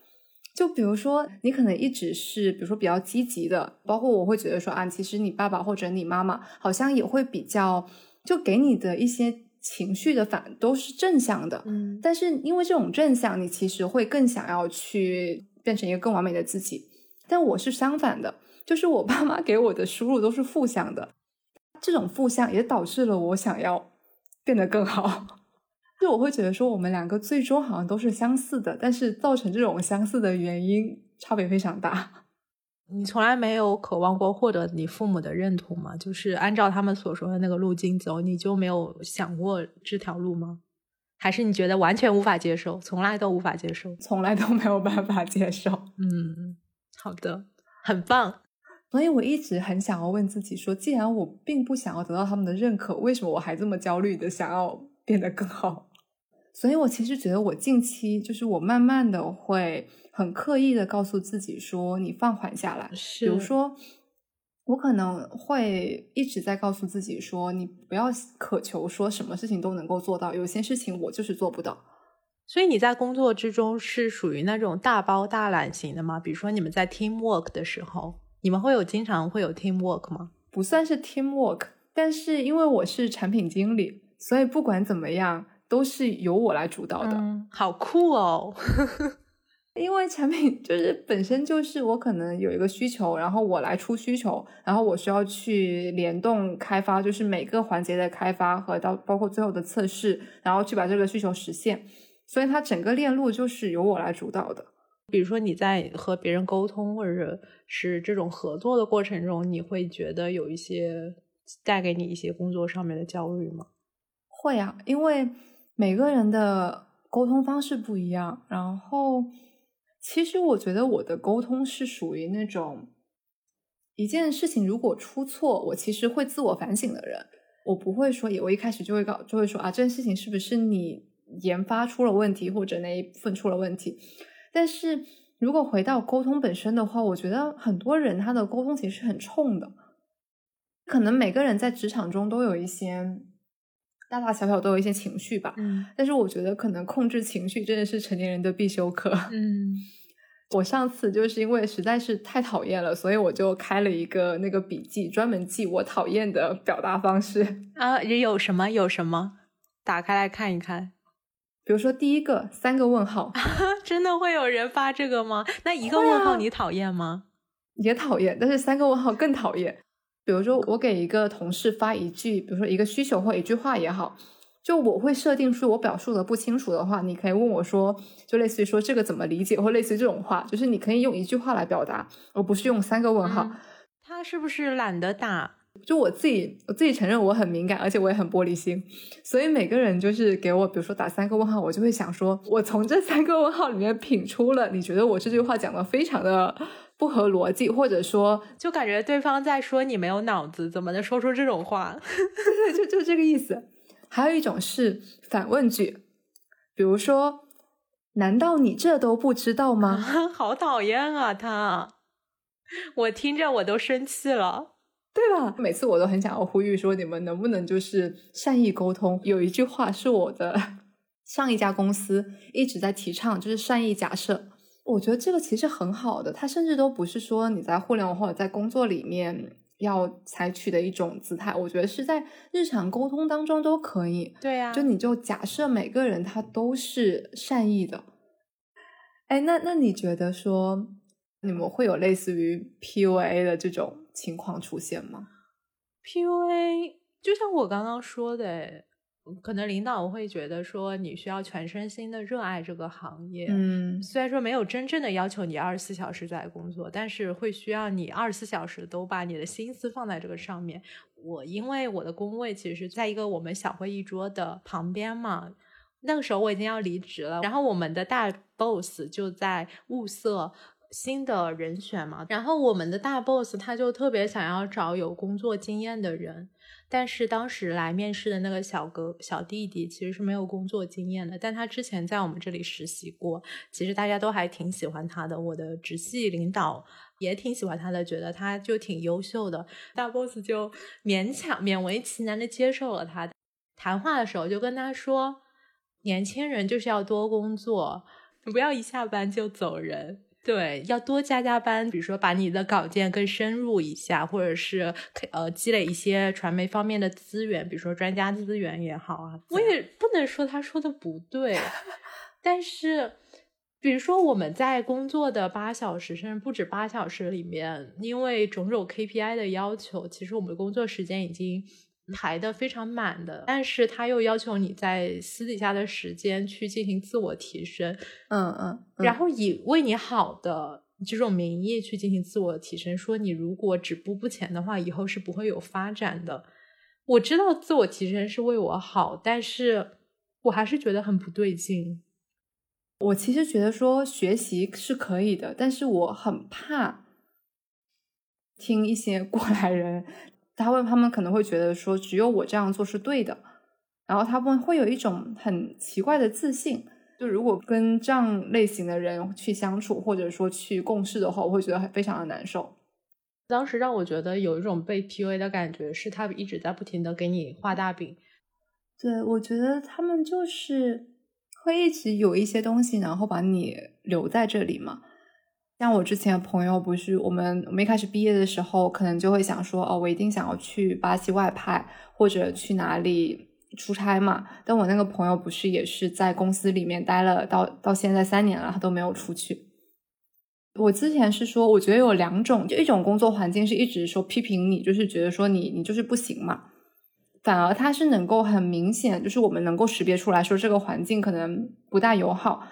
Speaker 2: 就比如说，你可能一直是，比如说比较积极的，包括我会觉得说啊，其实你爸爸或者你妈妈好像也会比较，就给你的一些。情绪的反都是正向的，
Speaker 1: 嗯，
Speaker 2: 但是因为这种正向，你其实会更想要去变成一个更完美的自己。但我是相反的，就是我爸妈给我的输入都是负向的，这种负向也导致了我想要变得更好。就我会觉得说，我们两个最终好像都是相似的，但是造成这种相似的原因差别非常大。
Speaker 1: 你从来没有渴望过获得你父母的认同吗？就是按照他们所说的那个路径走，你就没有想过这条路吗？还是你觉得完全无法接受，从来都无法接受，
Speaker 2: 从来都没有办法接受？
Speaker 1: 嗯，好的，很棒。
Speaker 2: 所以我一直很想要问自己说，既然我并不想要得到他们的认可，为什么我还这么焦虑的想要变得更好？所以我其实觉得我近期就是我慢慢的会。很刻意的告诉自己说：“你放缓下来。”
Speaker 1: 是，
Speaker 2: 比如说，我可能会一直在告诉自己说：“你不要渴求说什么事情都能够做到，有些事情我就是做不到。”
Speaker 1: 所以你在工作之中是属于那种大包大揽型的吗？比如说你们在 team work 的时候，你们会有经常会有 team work 吗？
Speaker 2: 不算是 team work，但是因为我是产品经理，所以不管怎么样都是由我来主导的。
Speaker 1: 嗯，好酷哦！
Speaker 2: 因为产品就是本身就是我可能有一个需求，然后我来出需求，然后我需要去联动开发，就是每个环节的开发和到包括最后的测试，然后去把这个需求实现。所以它整个链路就是由我来主导的。
Speaker 1: 比如说你在和别人沟通或者是这种合作的过程中，你会觉得有一些带给你一些工作上面的焦虑吗？
Speaker 2: 会啊，因为每个人的沟通方式不一样，然后。其实我觉得我的沟通是属于那种一件事情如果出错，我其实会自我反省的人。我不会说，我一开始就会告，就会说啊，这件事情是不是你研发出了问题，或者那一部分出了问题。但是如果回到沟通本身的话，我觉得很多人他的沟通其实是很冲的。可能每个人在职场中都有一些。大大小小都有一些情绪吧，
Speaker 1: 嗯，
Speaker 2: 但是我觉得可能控制情绪真的是成年人的必修课，
Speaker 1: 嗯，
Speaker 2: 我上次就是因为实在是太讨厌了，所以我就开了一个那个笔记，专门记我讨厌的表达方式
Speaker 1: 啊，也有什么有什么，打开来看一看，
Speaker 2: 比如说第一个三个问号，
Speaker 1: 真的会有人发这个吗？那一个问号你讨厌吗？
Speaker 2: 也讨厌，但是三个问号更讨厌。比如说，我给一个同事发一句，比如说一个需求或一句话也好，就我会设定说，我表述的不清楚的话，你可以问我说，就类似于说这个怎么理解，或类似于这种话，就是你可以用一句话来表达，而不是用三个问号。
Speaker 1: 他是不是懒得打？
Speaker 2: 就我自己，我自己承认我很敏感，而且我也很玻璃心，所以每个人就是给我，比如说打三个问号，我就会想说，我从这三个问号里面品出了，你觉得我这句话讲的非常的。不合逻辑，或者说，
Speaker 1: 就感觉对方在说你没有脑子，怎么能说出这种话？
Speaker 2: 就就这个意思。还有一种是反问句，比如说：“难道你这都不知道吗？”
Speaker 1: 好讨厌啊！他，我听着我都生气了。
Speaker 2: 对吧？每次我都很想要呼吁说，你们能不能就是善意沟通？有一句话是我的 上一家公司一直在提倡，就是善意假设。我觉得这个其实很好的，它甚至都不是说你在互联网或者在工作里面要采取的一种姿态。我觉得是在日常沟通当中都可以。
Speaker 1: 对呀，
Speaker 2: 就你就假设每个人他都是善意的。哎，那那你觉得说你们会有类似于 PUA 的这种？情况出现吗
Speaker 1: ？PUA 就像我刚刚说的，可能领导会觉得说你需要全身心的热爱这个行业。
Speaker 2: 嗯，
Speaker 1: 虽然说没有真正的要求你二十四小时在工作，但是会需要你二十四小时都把你的心思放在这个上面。我因为我的工位其实在一个我们小会议桌的旁边嘛，那个时候我已经要离职了，然后我们的大 boss 就在物色。新的人选嘛，然后我们的大 boss 他就特别想要找有工作经验的人，但是当时来面试的那个小哥小弟弟其实是没有工作经验的，但他之前在我们这里实习过，其实大家都还挺喜欢他的，我的直系领导也挺喜欢他的，觉得他就挺优秀的，大 boss 就勉强勉为其难的接受了他。谈话的时候就跟他说，年轻人就是要多工作，不要一下班就走人。对，要多加加班，比如说把你的稿件更深入一下，或者是呃积累一些传媒方面的资源，比如说专家资源也好啊。我也不能说他说的不对，但是比如说我们在工作的八小时甚至不止八小时里面，因为种种 KPI 的要求，其实我们的工作时间已经。排的非常满的，但是他又要求你在私底下的时间去进行自我提升，
Speaker 2: 嗯嗯，
Speaker 1: 然后以为你好的这种名义去进行自我提升，说你如果止步不前的话，以后是不会有发展的。我知道自我提升是为我好，但是我还是觉得很不对劲。
Speaker 2: 我其实觉得说学习是可以的，但是我很怕听一些过来人。他会，他们可能会觉得说，只有我这样做是对的，然后他们会有一种很奇怪的自信。就如果跟这样类型的人去相处，或者说去共事的话，我会觉得非常的难受。
Speaker 1: 当时让我觉得有一种被 PUA 的感觉，是他一直在不停的给你画大饼。
Speaker 2: 对，我觉得他们就是会一直有一些东西，然后把你留在这里嘛。像我之前朋友，不是我们我们一开始毕业的时候，可能就会想说，哦，我一定想要去巴西外派或者去哪里出差嘛。但我那个朋友不是也是在公司里面待了到到现在三年了，他都没有出去。我之前是说，我觉得有两种，就一种工作环境是一直说批评你，就是觉得说你你就是不行嘛。反而他是能够很明显，就是我们能够识别出来说这个环境可能不大友好。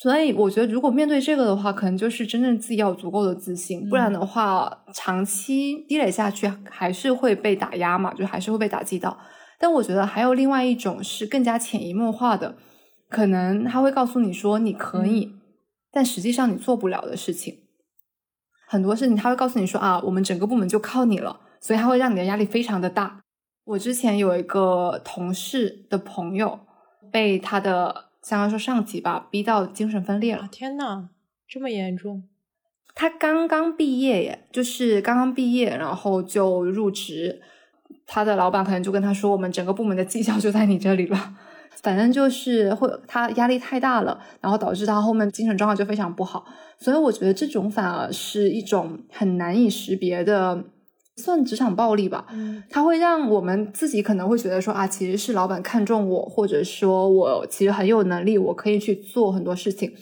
Speaker 2: 所以我觉得，如果面对这个的话，可能就是真正自己要有足够的自信，不然的话，长期积累下去还是会被打压嘛，就还是会被打击到。但我觉得还有另外一种是更加潜移默化的，可能他会告诉你说你可以，但实际上你做不了的事情，很多事情他会告诉你说啊，我们整个部门就靠你了，所以他会让你的压力非常的大。我之前有一个同事的朋友被他的。相当于说上级吧，逼到精神分裂了。
Speaker 1: 天呐，这么严重！
Speaker 2: 他刚刚毕业耶，就是刚刚毕业，然后就入职。他的老板可能就跟他说：“我们整个部门的绩效就在你这里了。”反正就是会他压力太大了，然后导致他后面精神状况就非常不好。所以我觉得这种反而是一种很难以识别的。算职场暴力吧，它会让我们自己可能会觉得说啊，其实是老板看中我，或者说我其实很有能力，我可以去做很多事情。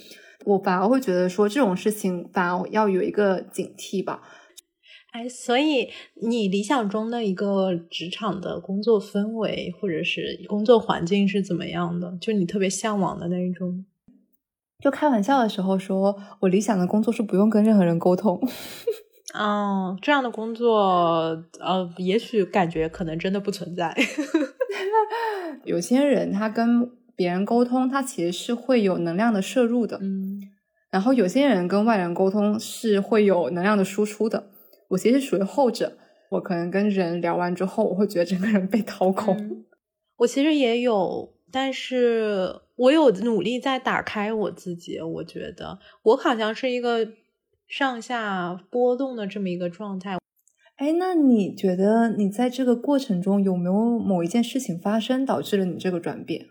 Speaker 2: 我反而会觉得说这种事情反而要有一个警惕吧。
Speaker 1: 哎，所以你理想中的一个职场的工作氛围或者是工作环境是怎么样的？就你特别向往的那一种？
Speaker 2: 就开玩笑的时候说，我理想的工作是不用跟任何人沟通。
Speaker 1: 哦，这样的工作，呃，也许感觉可能真的不存在。
Speaker 2: 有些人他跟别人沟通，他其实是会有能量的摄入的，
Speaker 1: 嗯。
Speaker 2: 然后有些人跟外人沟通是会有能量的输出的。我其实属于后者，我可能跟人聊完之后，我会觉得整个人被掏空。
Speaker 1: 我其实也有，但是我有努力在打开我自己。我觉得我好像是一个。上下波动的这么一个状态，
Speaker 2: 哎，那你觉得你在这个过程中有没有某一件事情发生，导致了你这个转变？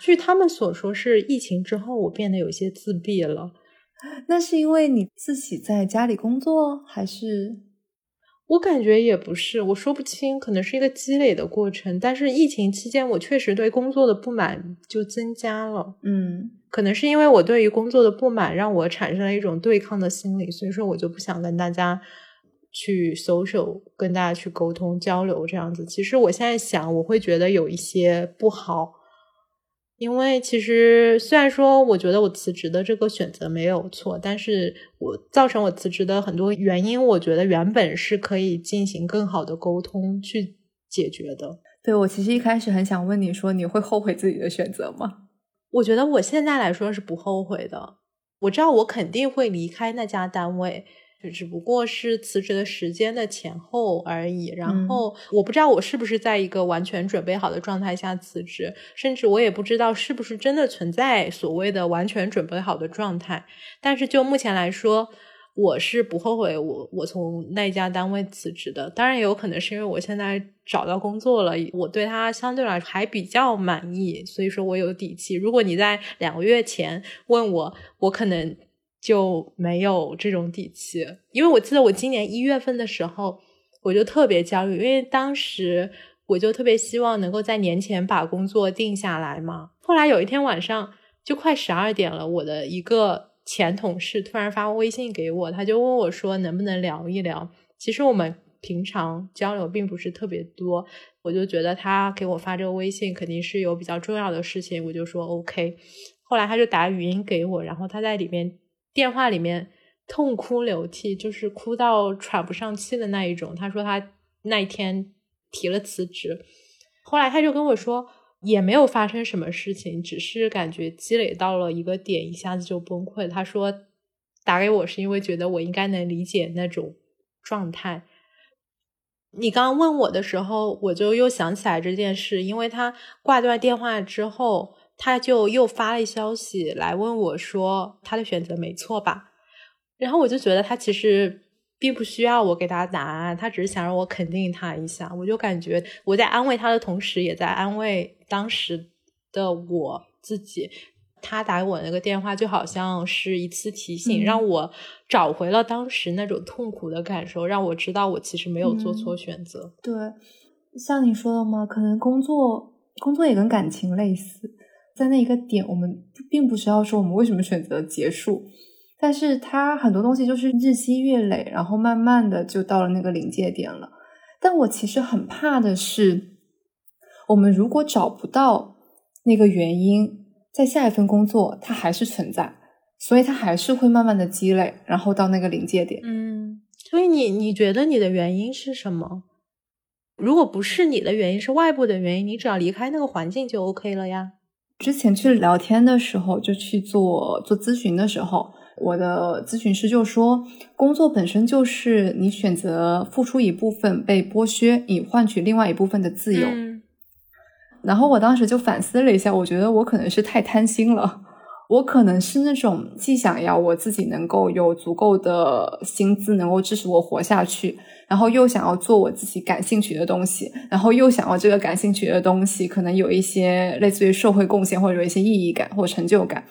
Speaker 1: 据他们所说，是疫情之后我变得有些自闭了。
Speaker 2: 那是因为你自己在家里工作，还是？
Speaker 1: 我感觉也不是，我说不清，可能是一个积累的过程。但是疫情期间，我确实对工作的不满就增加了。
Speaker 2: 嗯，
Speaker 1: 可能是因为我对于工作的不满，让我产生了一种对抗的心理，所以说我就不想跟大家去 social，跟大家去沟通交流这样子。其实我现在想，我会觉得有一些不好。因为其实虽然说，我觉得我辞职的这个选择没有错，但是我造成我辞职的很多原因，我觉得原本是可以进行更好的沟通去解决的。
Speaker 2: 对我其实一开始很想问你说，你会后悔自己的选择吗？
Speaker 1: 我觉得我现在来说是不后悔的。我知道我肯定会离开那家单位。就只不过是辞职的时间的前后而已，然后我不知道我是不是在一个完全准备好的状态下辞职，甚至我也不知道是不是真的存在所谓的完全准备好的状态。但是就目前来说，我是不后悔我我从那家单位辞职的。当然也有可能是因为我现在找到工作了，我对他相对来说还比较满意，所以说我有底气。如果你在两个月前问我，我可能。就没有这种底气，因为我记得我今年一月份的时候，我就特别焦虑，因为当时我就特别希望能够在年前把工作定下来嘛。后来有一天晚上就快十二点了，我的一个前同事突然发微信给我，他就问我说能不能聊一聊。其实我们平常交流并不是特别多，我就觉得他给我发这个微信肯定是有比较重要的事情，我就说 OK。后来他就打语音给我，然后他在里面。电话里面痛哭流涕，就是哭到喘不上气的那一种。他说他那一天提了辞职，后来他就跟我说也没有发生什么事情，只是感觉积累到了一个点，一下子就崩溃。他说打给我是因为觉得我应该能理解那种状态。你刚刚问我的时候，我就又想起来这件事，因为他挂断电话之后。他就又发了消息来问我，说他的选择没错吧？然后我就觉得他其实并不需要我给他答案，他只是想让我肯定他一下。我就感觉我在安慰他的同时，也在安慰当时的我自己。他打给我那个电话就好像是一次提醒，让我找回了当时那种痛苦的感受，让我知道我其实没有做错选择。
Speaker 2: 对，像你说的嘛，可能工作工作也跟感情类似。在那一个点，我们并不需要说我们为什么选择结束，但是它很多东西就是日积月累，然后慢慢的就到了那个临界点了。但我其实很怕的是，我们如果找不到那个原因，在下一份工作它还是存在，所以它还是会慢慢的积累，然后到那个临界点。
Speaker 1: 嗯，所以你你觉得你的原因是什么？如果不是你的原因，是外部的原因，你只要离开那个环境就 OK 了呀。
Speaker 2: 之前去聊天的时候，就去做做咨询的时候，我的咨询师就说，工作本身就是你选择付出一部分被剥削，以换取另外一部分的自由。然后我当时就反思了一下，我觉得我可能是太贪心了。我可能是那种既想要我自己能够有足够的薪资，能够支持我活下去，然后又想要做我自己感兴趣的东西，然后又想要这个感兴趣的东西可能有一些类似于社会贡献或者有一些意义感或成就感，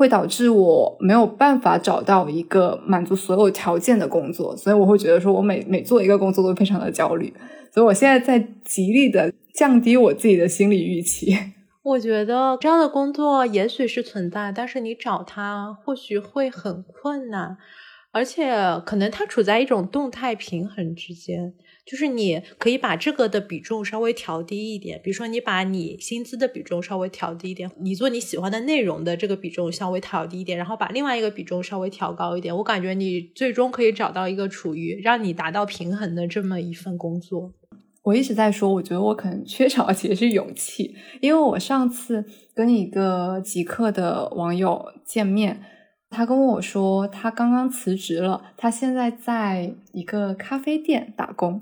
Speaker 2: 会导致我没有办法找到一个满足所有条件的工作，所以我会觉得说我每每做一个工作都非常的焦虑，所以我现在在极力的降低我自己的心理预期。
Speaker 1: 我觉得这样的工作也许是存在，但是你找它或许会很困难，而且可能它处在一种动态平衡之间。就是你可以把这个的比重稍微调低一点，比如说你把你薪资的比重稍微调低一点，你做你喜欢的内容的这个比重稍微调低一点，然后把另外一个比重稍微调高一点。我感觉你最终可以找到一个处于让你达到平衡的这么一份工作。
Speaker 2: 我一直在说，我觉得我可能缺少的 其实是勇气，因为我上次跟一个极客的网友见面，他跟我说他刚刚辞职了，他现在在一个咖啡店打工。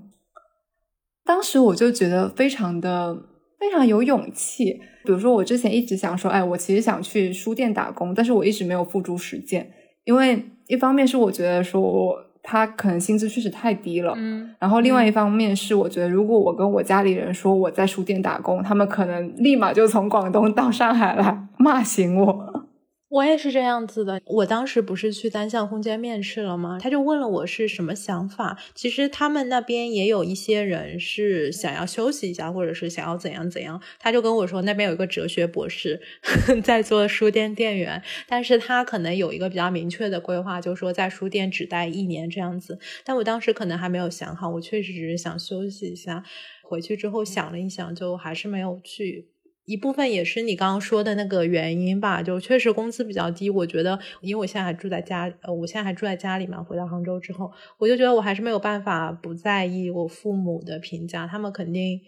Speaker 2: 当时我就觉得非常的非常有勇气。比如说，我之前一直想说，哎，我其实想去书店打工，但是我一直没有付诸实践，因为一方面是我觉得说我。他可能薪资确实太低了。
Speaker 1: 嗯，
Speaker 2: 然后另外一方面是，我觉得如果我跟我家里人说我在书店打工，他们可能立马就从广东到上海来骂醒我。
Speaker 1: 我也是这样子的。我当时不是去单向空间面试了吗？他就问了我是什么想法。其实他们那边也有一些人是想要休息一下，或者是想要怎样怎样。他就跟我说，那边有一个哲学博士 在做书店店员，但是他可能有一个比较明确的规划，就是说在书店只待一年这样子。但我当时可能还没有想好，我确实只是想休息一下。回去之后想了一想，就还是没有去。一部分也是你刚刚说的那个原因吧，就确实工资比较低。我觉得，因为我现在还住在家，呃，我现在还住在家里嘛。回到杭州之后，我就觉得我还是没有办法不在意我父母的评价。他们肯定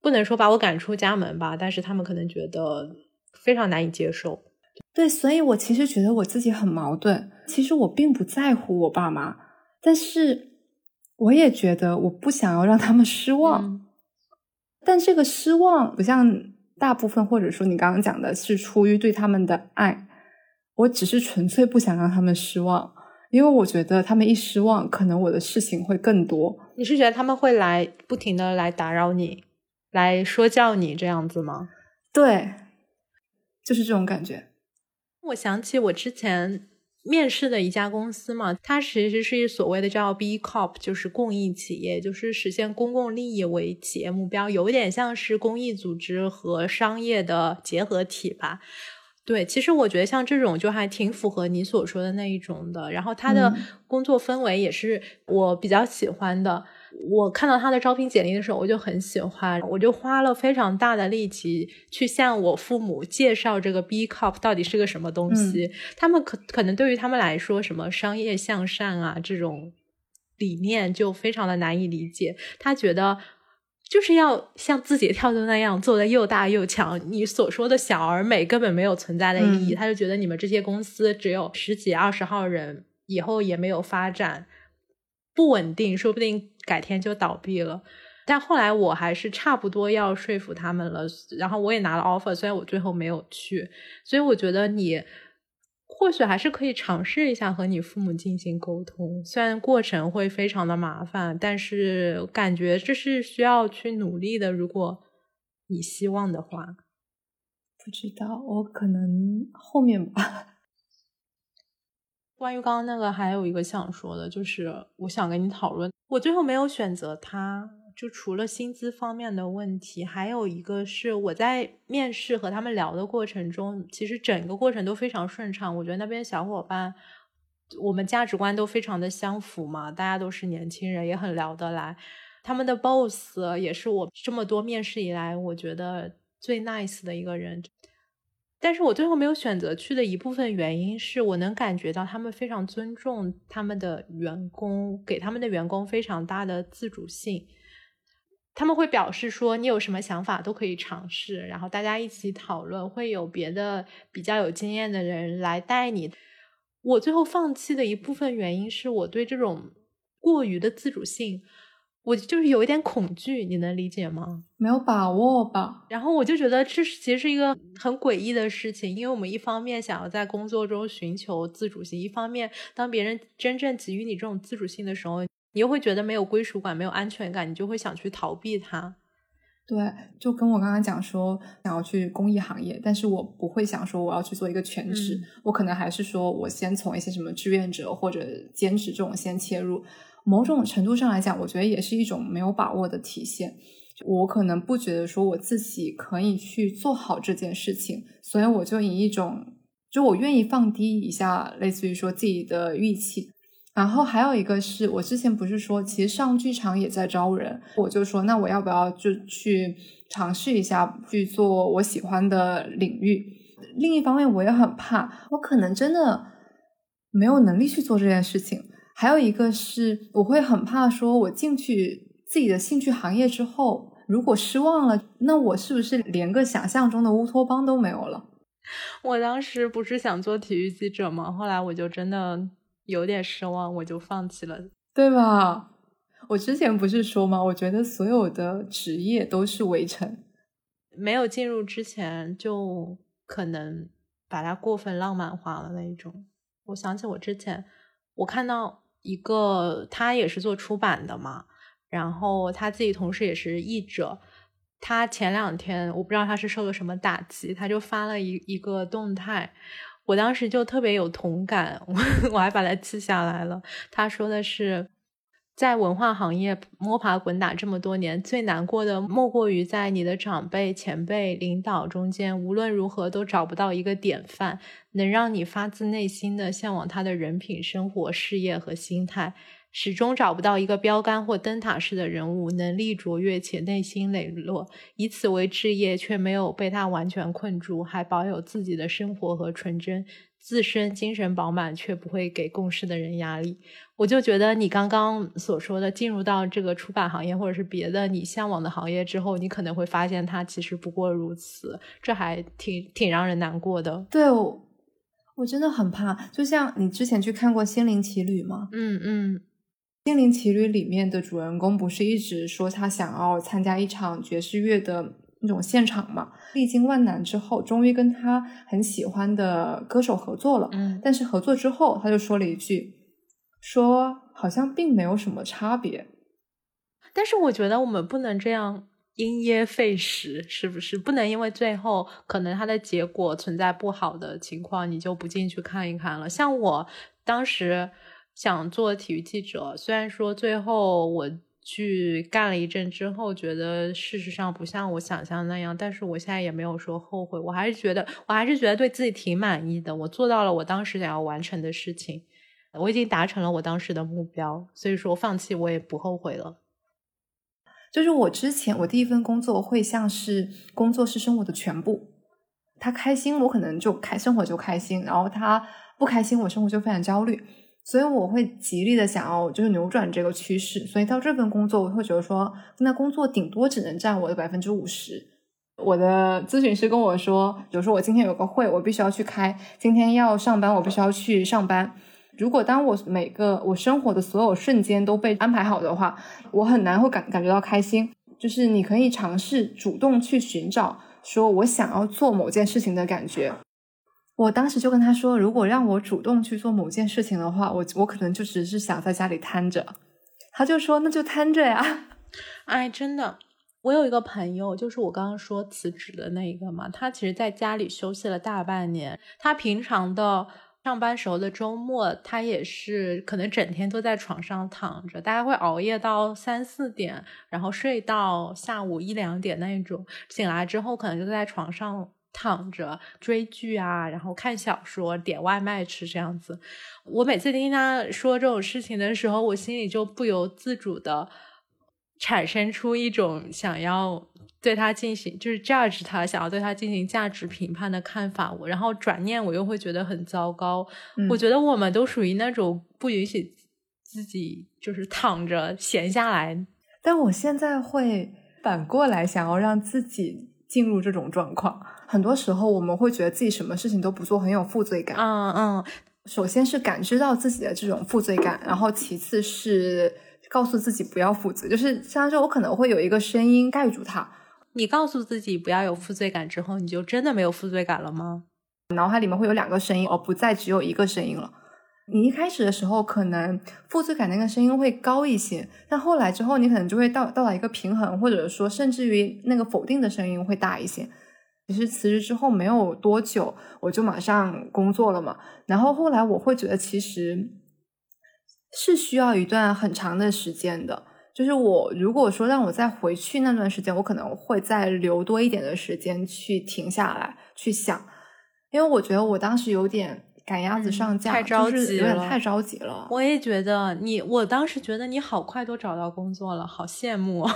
Speaker 1: 不能说把我赶出家门吧，但是他们可能觉得非常难以接受。
Speaker 2: 对，所以我其实觉得我自己很矛盾。其实我并不在乎我爸妈，但是我也觉得我不想要让他们失望。但这个失望不像。大部分或者说你刚刚讲的是出于对他们的爱，我只是纯粹不想让他们失望，因为我觉得他们一失望，可能我的事情会更多。
Speaker 1: 你是觉得他们会来不停的来打扰你，来说教你这样子吗？
Speaker 2: 对，就是这种感觉。
Speaker 1: 我想起我之前。面试的一家公司嘛，它其实是所谓的叫 B Corp，就是公益企业，就是实现公共利益为企业目标，有点像是公益组织和商业的结合体吧。对，其实我觉得像这种就还挺符合你所说的那一种的，然后它的工作氛围也是我比较喜欢的。我看到他的招聘简历的时候，我就很喜欢，我就花了非常大的力气去向我父母介绍这个 B Corp 到底是个什么东西。他们可可能对于他们来说，什么商业向善啊这种理念就非常的难以理解。他觉得就是要像字节跳动那样做的又大又强。你所说的小而美根本没有存在的意义。他就觉得你们这些公司只有十几二十号人，以后也没有发展。不稳定，说不定改天就倒闭了。但后来我还是差不多要说服他们了，然后我也拿了 offer，虽然我最后没有去。所以我觉得你或许还是可以尝试一下和你父母进行沟通，虽然过程会非常的麻烦，但是感觉这是需要去努力的。如果你希望的话，
Speaker 2: 不知道我可能后面吧。
Speaker 1: 关于刚刚那个，还有一个想说的，就是我想跟你讨论，我最后没有选择他，就除了薪资方面的问题，还有一个是我在面试和他们聊的过程中，其实整个过程都非常顺畅。我觉得那边小伙伴，我们价值观都非常的相符嘛，大家都是年轻人，也很聊得来。他们的 boss 也是我这么多面试以来，我觉得最 nice 的一个人。但是我最后没有选择去的一部分原因是我能感觉到他们非常尊重他们的员工，给他们的员工非常大的自主性。他们会表示说，你有什么想法都可以尝试，然后大家一起讨论，会有别的比较有经验的人来带你。我最后放弃的一部分原因是我对这种过于的自主性。我就是有一点恐惧，你能理解吗？
Speaker 2: 没有把握吧。
Speaker 1: 然后我就觉得这是其实是一个很诡异的事情，因为我们一方面想要在工作中寻求自主性，一方面当别人真正给予你这种自主性的时候，你又会觉得没有归属感、没有安全感，你就会想去逃避它。
Speaker 2: 对，就跟我刚刚讲说想要去公益行业，但是我不会想说我要去做一个全职，我可能还是说我先从一些什么志愿者或者兼职这种先切入。某种程度上来讲，我觉得也是一种没有把握的体现。我可能不觉得说我自己可以去做好这件事情，所以我就以一种，就我愿意放低一下，类似于说自己的预期。然后还有一个是我之前不是说，其实上剧场也在招人，我就说那我要不要就去尝试一下去做我喜欢的领域？另一方面，我也很怕，我可能真的没有能力去做这件事情。还有一个是，我会很怕说，我进去自己的兴趣行业之后，如果失望了，那我是不是连个想象中的乌托邦都没有了？
Speaker 1: 我当时不是想做体育记者吗？后来我就真的有点失望，我就放弃了，
Speaker 2: 对吧？我之前不是说吗？我觉得所有的职业都是围城，
Speaker 1: 没有进入之前就可能把它过分浪漫化了那一种。我想起我之前，我看到。一个，他也是做出版的嘛，然后他自己同时也是译者。他前两天我不知道他是受了什么打击，他就发了一一个动态，我当时就特别有同感，我 我还把它记下来了。他说的是。在文化行业摸爬滚打这么多年，最难过的莫过于在你的长辈、前辈、领导中间，无论如何都找不到一个典范，能让你发自内心的向往他的人品、生活、事业和心态。始终找不到一个标杆或灯塔式的人物，能力卓越且内心磊落，以此为置业，却没有被他完全困住，还保有自己的生活和纯真。自身精神饱满，却不会给共事的人压力。我就觉得你刚刚所说的，进入到这个出版行业或者是别的你向往的行业之后，你可能会发现它其实不过如此，这还挺挺让人难过的。
Speaker 2: 对，我我真的很怕。就像你之前去看过《心灵奇旅》吗？
Speaker 1: 嗯嗯，《
Speaker 2: 心灵奇旅》里面的主人公不是一直说他想要参加一场爵士乐的？那种现场嘛，历经万难之后，终于跟他很喜欢的歌手合作了。
Speaker 1: 嗯，
Speaker 2: 但是合作之后，他就说了一句，说好像并没有什么差别。
Speaker 1: 但是我觉得我们不能这样因噎废食，是不是？不能因为最后可能他的结果存在不好的情况，你就不进去看一看了。像我当时想做体育记者，虽然说最后我。去干了一阵之后，觉得事实上不像我想象那样，但是我现在也没有说后悔，我还是觉得，我还是觉得对自己挺满意的。我做到了我当时想要完成的事情，我已经达成了我当时的目标，所以说放弃我也不后悔了。
Speaker 2: 就是我之前我第一份工作会像是工作是生活的全部，他开心我可能就开生活就开心，然后他不开心我生活就非常焦虑。所以我会极力的想要就是扭转这个趋势，所以到这份工作我会觉得说，那工作顶多只能占我的百分之五十。我的咨询师跟我说，比如说我今天有个会，我必须要去开；今天要上班，我必须要去上班。如果当我每个我生活的所有瞬间都被安排好的话，我很难会感感觉到开心。就是你可以尝试主动去寻找，说我想要做某件事情的感觉。我当时就跟他说，如果让我主动去做某件事情的话，我我可能就只是想在家里瘫着。他就说，那就瘫着呀。
Speaker 1: 哎，真的，我有一个朋友，就是我刚刚说辞职的那一个嘛，他其实在家里休息了大半年。他平常的上班时候的周末，他也是可能整天都在床上躺着，大概会熬夜到三四点，然后睡到下午一两点那一种。醒来之后，可能就在床上。躺着追剧啊，然后看小说，点外卖吃这样子。我每次听他说这种事情的时候，我心里就不由自主的产生出一种想要对他进行就是 judge 他，想要对他进行价值评判的看法。我然后转念，我又会觉得很糟糕。我觉得我们都属于那种不允许自己就是躺着闲下来。
Speaker 2: 但我现在会反过来想要让自己进入这种状况。很多时候我们会觉得自己什么事情都不做很有负罪感。
Speaker 1: 嗯嗯，
Speaker 2: 首先是感知到自己的这种负罪感，然后其次是告诉自己不要负责。就是像说，我可能会有一个声音盖住它。
Speaker 1: 你告诉自己不要有负罪感之后，你就真的没有负罪感了吗？
Speaker 2: 脑海里面会有两个声音，哦不再只有一个声音了。你一开始的时候可能负罪感那个声音会高一些，但后来之后你可能就会到到达一个平衡，或者说甚至于那个否定的声音会大一些。其实辞职之后没有多久，我就马上工作了嘛。然后后来我会觉得，其实是需要一段很长的时间的。就是我如果说让我再回去那段时间，我可能会再留多一点的时间去停下来去想，因为我觉得我当时有点赶鸭子上架，
Speaker 1: 太着急
Speaker 2: 了，太着急了。
Speaker 1: 我也觉得你，我当时觉得你好快都找到工作了，好羡慕。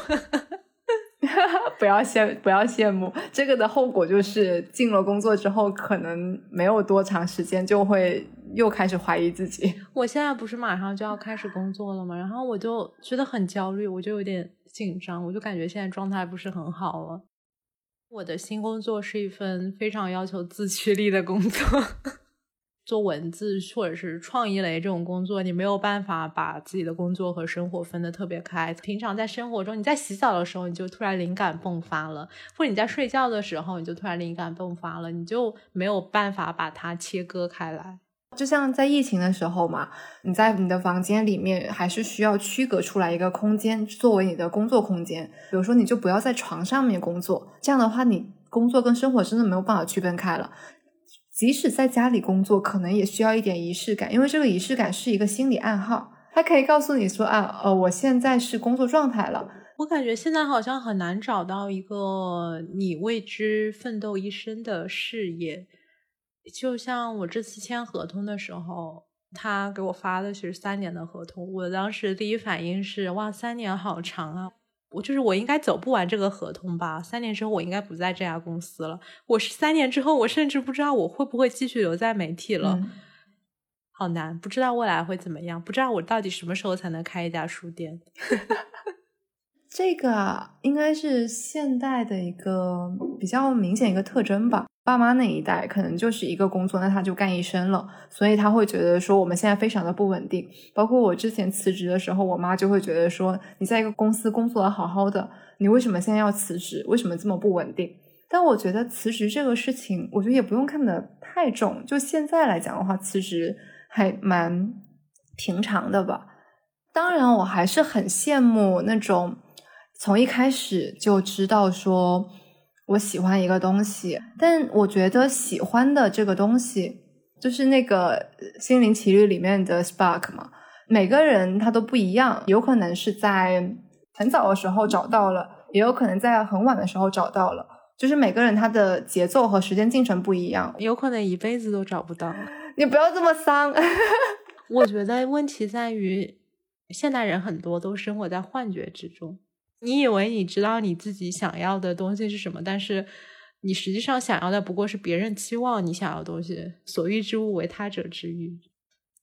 Speaker 2: 不要羡不要羡慕，这个的后果就是进了工作之后，可能没有多长时间就会又开始怀疑自己。
Speaker 1: 我现在不是马上就要开始工作了吗？然后我就觉得很焦虑，我就有点紧张，我就感觉现在状态不是很好了。我的新工作是一份非常要求自驱力的工作。做文字或者是创意类这种工作，你没有办法把自己的工作和生活分得特别开。平常在生活中，你在洗澡的时候，你就突然灵感迸发了；或者你在睡觉的时候，你就突然灵感迸发了，你就没有办法把它切割开来。
Speaker 2: 就像在疫情的时候嘛，你在你的房间里面还是需要区隔出来一个空间作为你的工作空间。比如说，你就不要在床上面工作，这样的话，你工作跟生活真的没有办法区分开了。即使在家里工作，可能也需要一点仪式感，因为这个仪式感是一个心理暗号，它可以告诉你说啊，呃，我现在是工作状态了。
Speaker 1: 我感觉现在好像很难找到一个你为之奋斗一生的事业。就像我这次签合同的时候，他给我发的是三年的合同，我当时第一反应是哇，三年好长啊！我就是我应该走不完这个合同吧？三年之后我应该不在这家公司了。我是三年之后，我甚至不知道我会不会继续留在媒体了，好难，不知道未来会怎么样，不知道我到底什么时候才能开一家书店。
Speaker 2: 这个应该是现代的一个比较明显一个特征吧。爸妈那一代可能就是一个工作，那他就干一生了，所以他会觉得说我们现在非常的不稳定。包括我之前辞职的时候，我妈就会觉得说你在一个公司工作的好好的，你为什么现在要辞职？为什么这么不稳定？但我觉得辞职这个事情，我觉得也不用看得太重。就现在来讲的话，辞职还蛮平常的吧。当然，我还是很羡慕那种从一开始就知道说。我喜欢一个东西，但我觉得喜欢的这个东西就是那个《心灵奇旅》里面的 spark 嘛。每个人他都不一样，有可能是在很早的时候找到了，也有可能在很晚的时候找到了。就是每个人他的节奏和时间进程不一样，
Speaker 1: 有可能一辈子都找不到。
Speaker 2: 你不要这么丧。
Speaker 1: 我觉得问题在于，现代人很多都生活在幻觉之中。你以为你知道你自己想要的东西是什么，但是你实际上想要的不过是别人期望你想要的东西。所欲之物为他者之欲。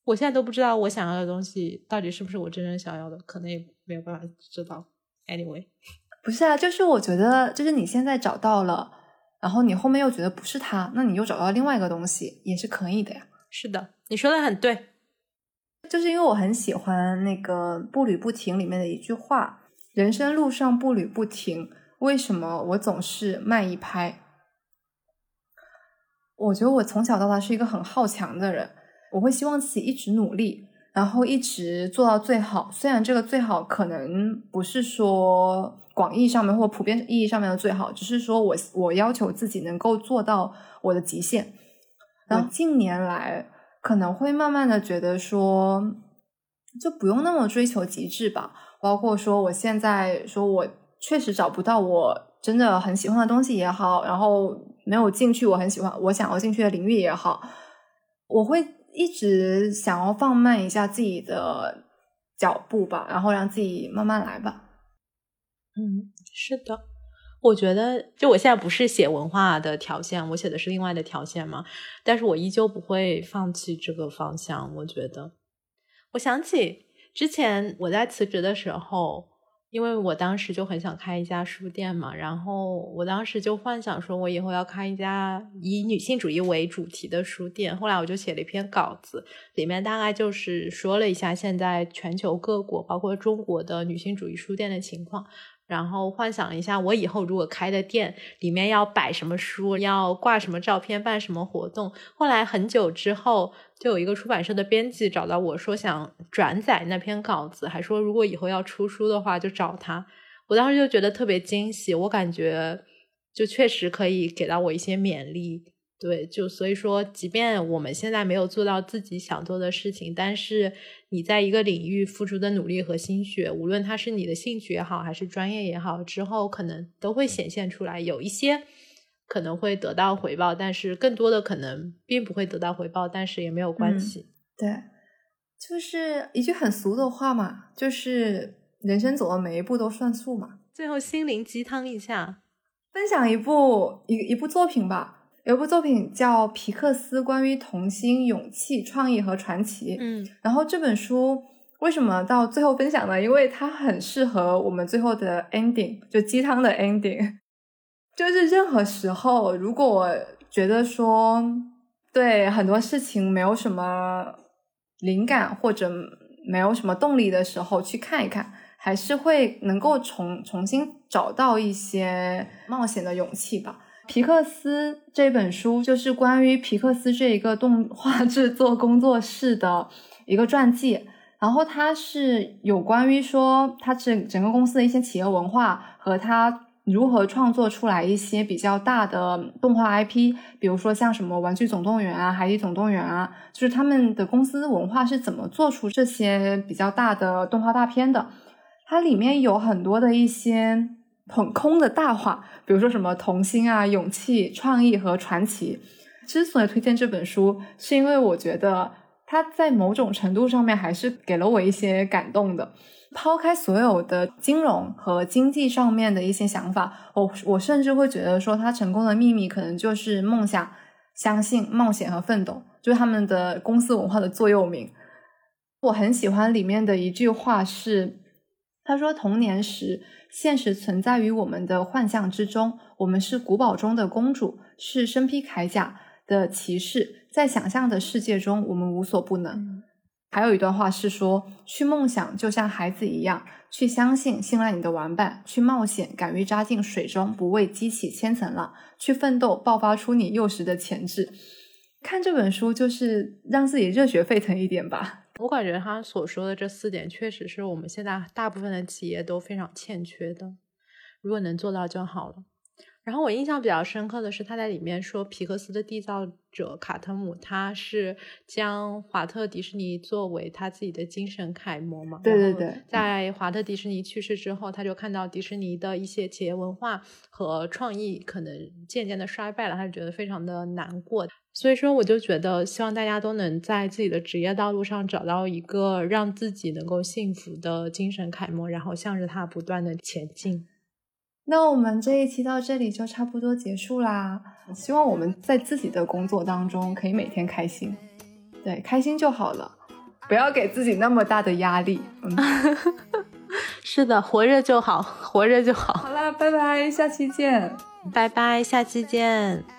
Speaker 1: 我现在都不知道我想要的东西到底是不是我真正想要的，可能也没有办法知道。Anyway，
Speaker 2: 不是啊，就是我觉得，就是你现在找到了，然后你后面又觉得不是他，那你又找到另外一个东西，也是可以的呀。
Speaker 1: 是的，你说的很对。
Speaker 2: 就是因为我很喜欢那个《步履不停》里面的一句话。人生路上步履不停，为什么我总是慢一拍？我觉得我从小到大是一个很好强的人，我会希望自己一直努力，然后一直做到最好。虽然这个最好可能不是说广义上面或普遍意义上面的最好，只是说我我要求自己能够做到我的极限。然后近年来可能会慢慢的觉得说，就不用那么追求极致吧。包括说，我现在说我确实找不到我真的很喜欢的东西也好，然后没有进去我很喜欢我想要进去的领域也好，我会一直想要放慢一下自己的脚步吧，然后让自己慢慢来吧。
Speaker 1: 嗯，是的，我觉得就我现在不是写文化的条线，我写的是另外的条线嘛，但是我依旧不会放弃这个方向。我觉得，我想起。之前我在辞职的时候，因为我当时就很想开一家书店嘛，然后我当时就幻想说，我以后要开一家以女性主义为主题的书店。后来我就写了一篇稿子，里面大概就是说了一下现在全球各国，包括中国的女性主义书店的情况。然后幻想一下，我以后如果开的店里面要摆什么书，要挂什么照片，办什么活动。后来很久之后，就有一个出版社的编辑找到我说想转载那篇稿子，还说如果以后要出书的话就找他。我当时就觉得特别惊喜，我感觉就确实可以给到我一些勉励。对，就所以说，即便我们现在没有做到自己想做的事情，但是你在一个领域付出的努力和心血，无论它是你的兴趣也好，还是专业也好，之后可能都会显现出来。有一些可能会得到回报，但是更多的可能并不会得到回报，但是也没有关系。
Speaker 2: 对，就是一句很俗的话嘛，就是人生走的每一步都算数嘛。
Speaker 1: 最后心灵鸡汤一下，
Speaker 2: 分享一部一一部作品吧。有部作品叫《皮克斯关于童心、勇气、创意和传奇》。
Speaker 1: 嗯，
Speaker 2: 然后这本书为什么到最后分享呢？因为它很适合我们最后的 ending，就鸡汤的 ending。就是任何时候，如果觉得说对很多事情没有什么灵感或者没有什么动力的时候，去看一看，还是会能够重重新找到一些冒险的勇气吧。皮克斯这本书就是关于皮克斯这一个动画制作工作室的一个传记，然后它是有关于说它整整个公司的一些企业文化和它如何创作出来一些比较大的动画 IP，比如说像什么《玩具总动员》啊，《海底总动员》啊，就是他们的公司文化是怎么做出这些比较大的动画大片的。它里面有很多的一些。很空的大话，比如说什么童心啊、勇气、创意和传奇。之所以推荐这本书，是因为我觉得它在某种程度上面还是给了我一些感动的。抛开所有的金融和经济上面的一些想法，我我甚至会觉得说，他成功的秘密可能就是梦想、相信、冒险和奋斗，就是他们的公司文化的座右铭。我很喜欢里面的一句话是，他说童年时。现实存在于我们的幻象之中，我们是古堡中的公主，是身披铠甲的骑士，在想象的世界中，我们无所不能。还有一段话是说：去梦想就像孩子一样，去相信、信赖你的玩伴，去冒险，敢于扎进水中，不畏激起千层浪，去奋斗，爆发出你幼时的潜质。看这本书，就是让自己热血沸腾一点吧。
Speaker 1: 我感觉他所说的这四点，确实是我们现在大部分的企业都非常欠缺的。如果能做到就好了。然后我印象比较深刻的是，他在里面说，皮克斯的缔造者卡特姆，他是将华特迪士尼作为他自己的精神楷模嘛？
Speaker 2: 对对对。
Speaker 1: 在华特迪士尼去世之后，他就看到迪士尼的一些企业文化和创意可能渐渐的衰败了，他就觉得非常的难过。所以说，我就觉得希望大家都能在自己的职业道路上找到一个让自己能够幸福的精神楷模，然后向着它不断的前进。
Speaker 2: 那我们这一期到这里就差不多结束啦。希望我们在自己的工作当中可以每天开心，对，开心就好了，不要给自己那么大的压力。嗯，
Speaker 1: 是的，活着就好，活着就好。
Speaker 2: 好啦，拜拜，下期见。
Speaker 1: 拜拜，下期见。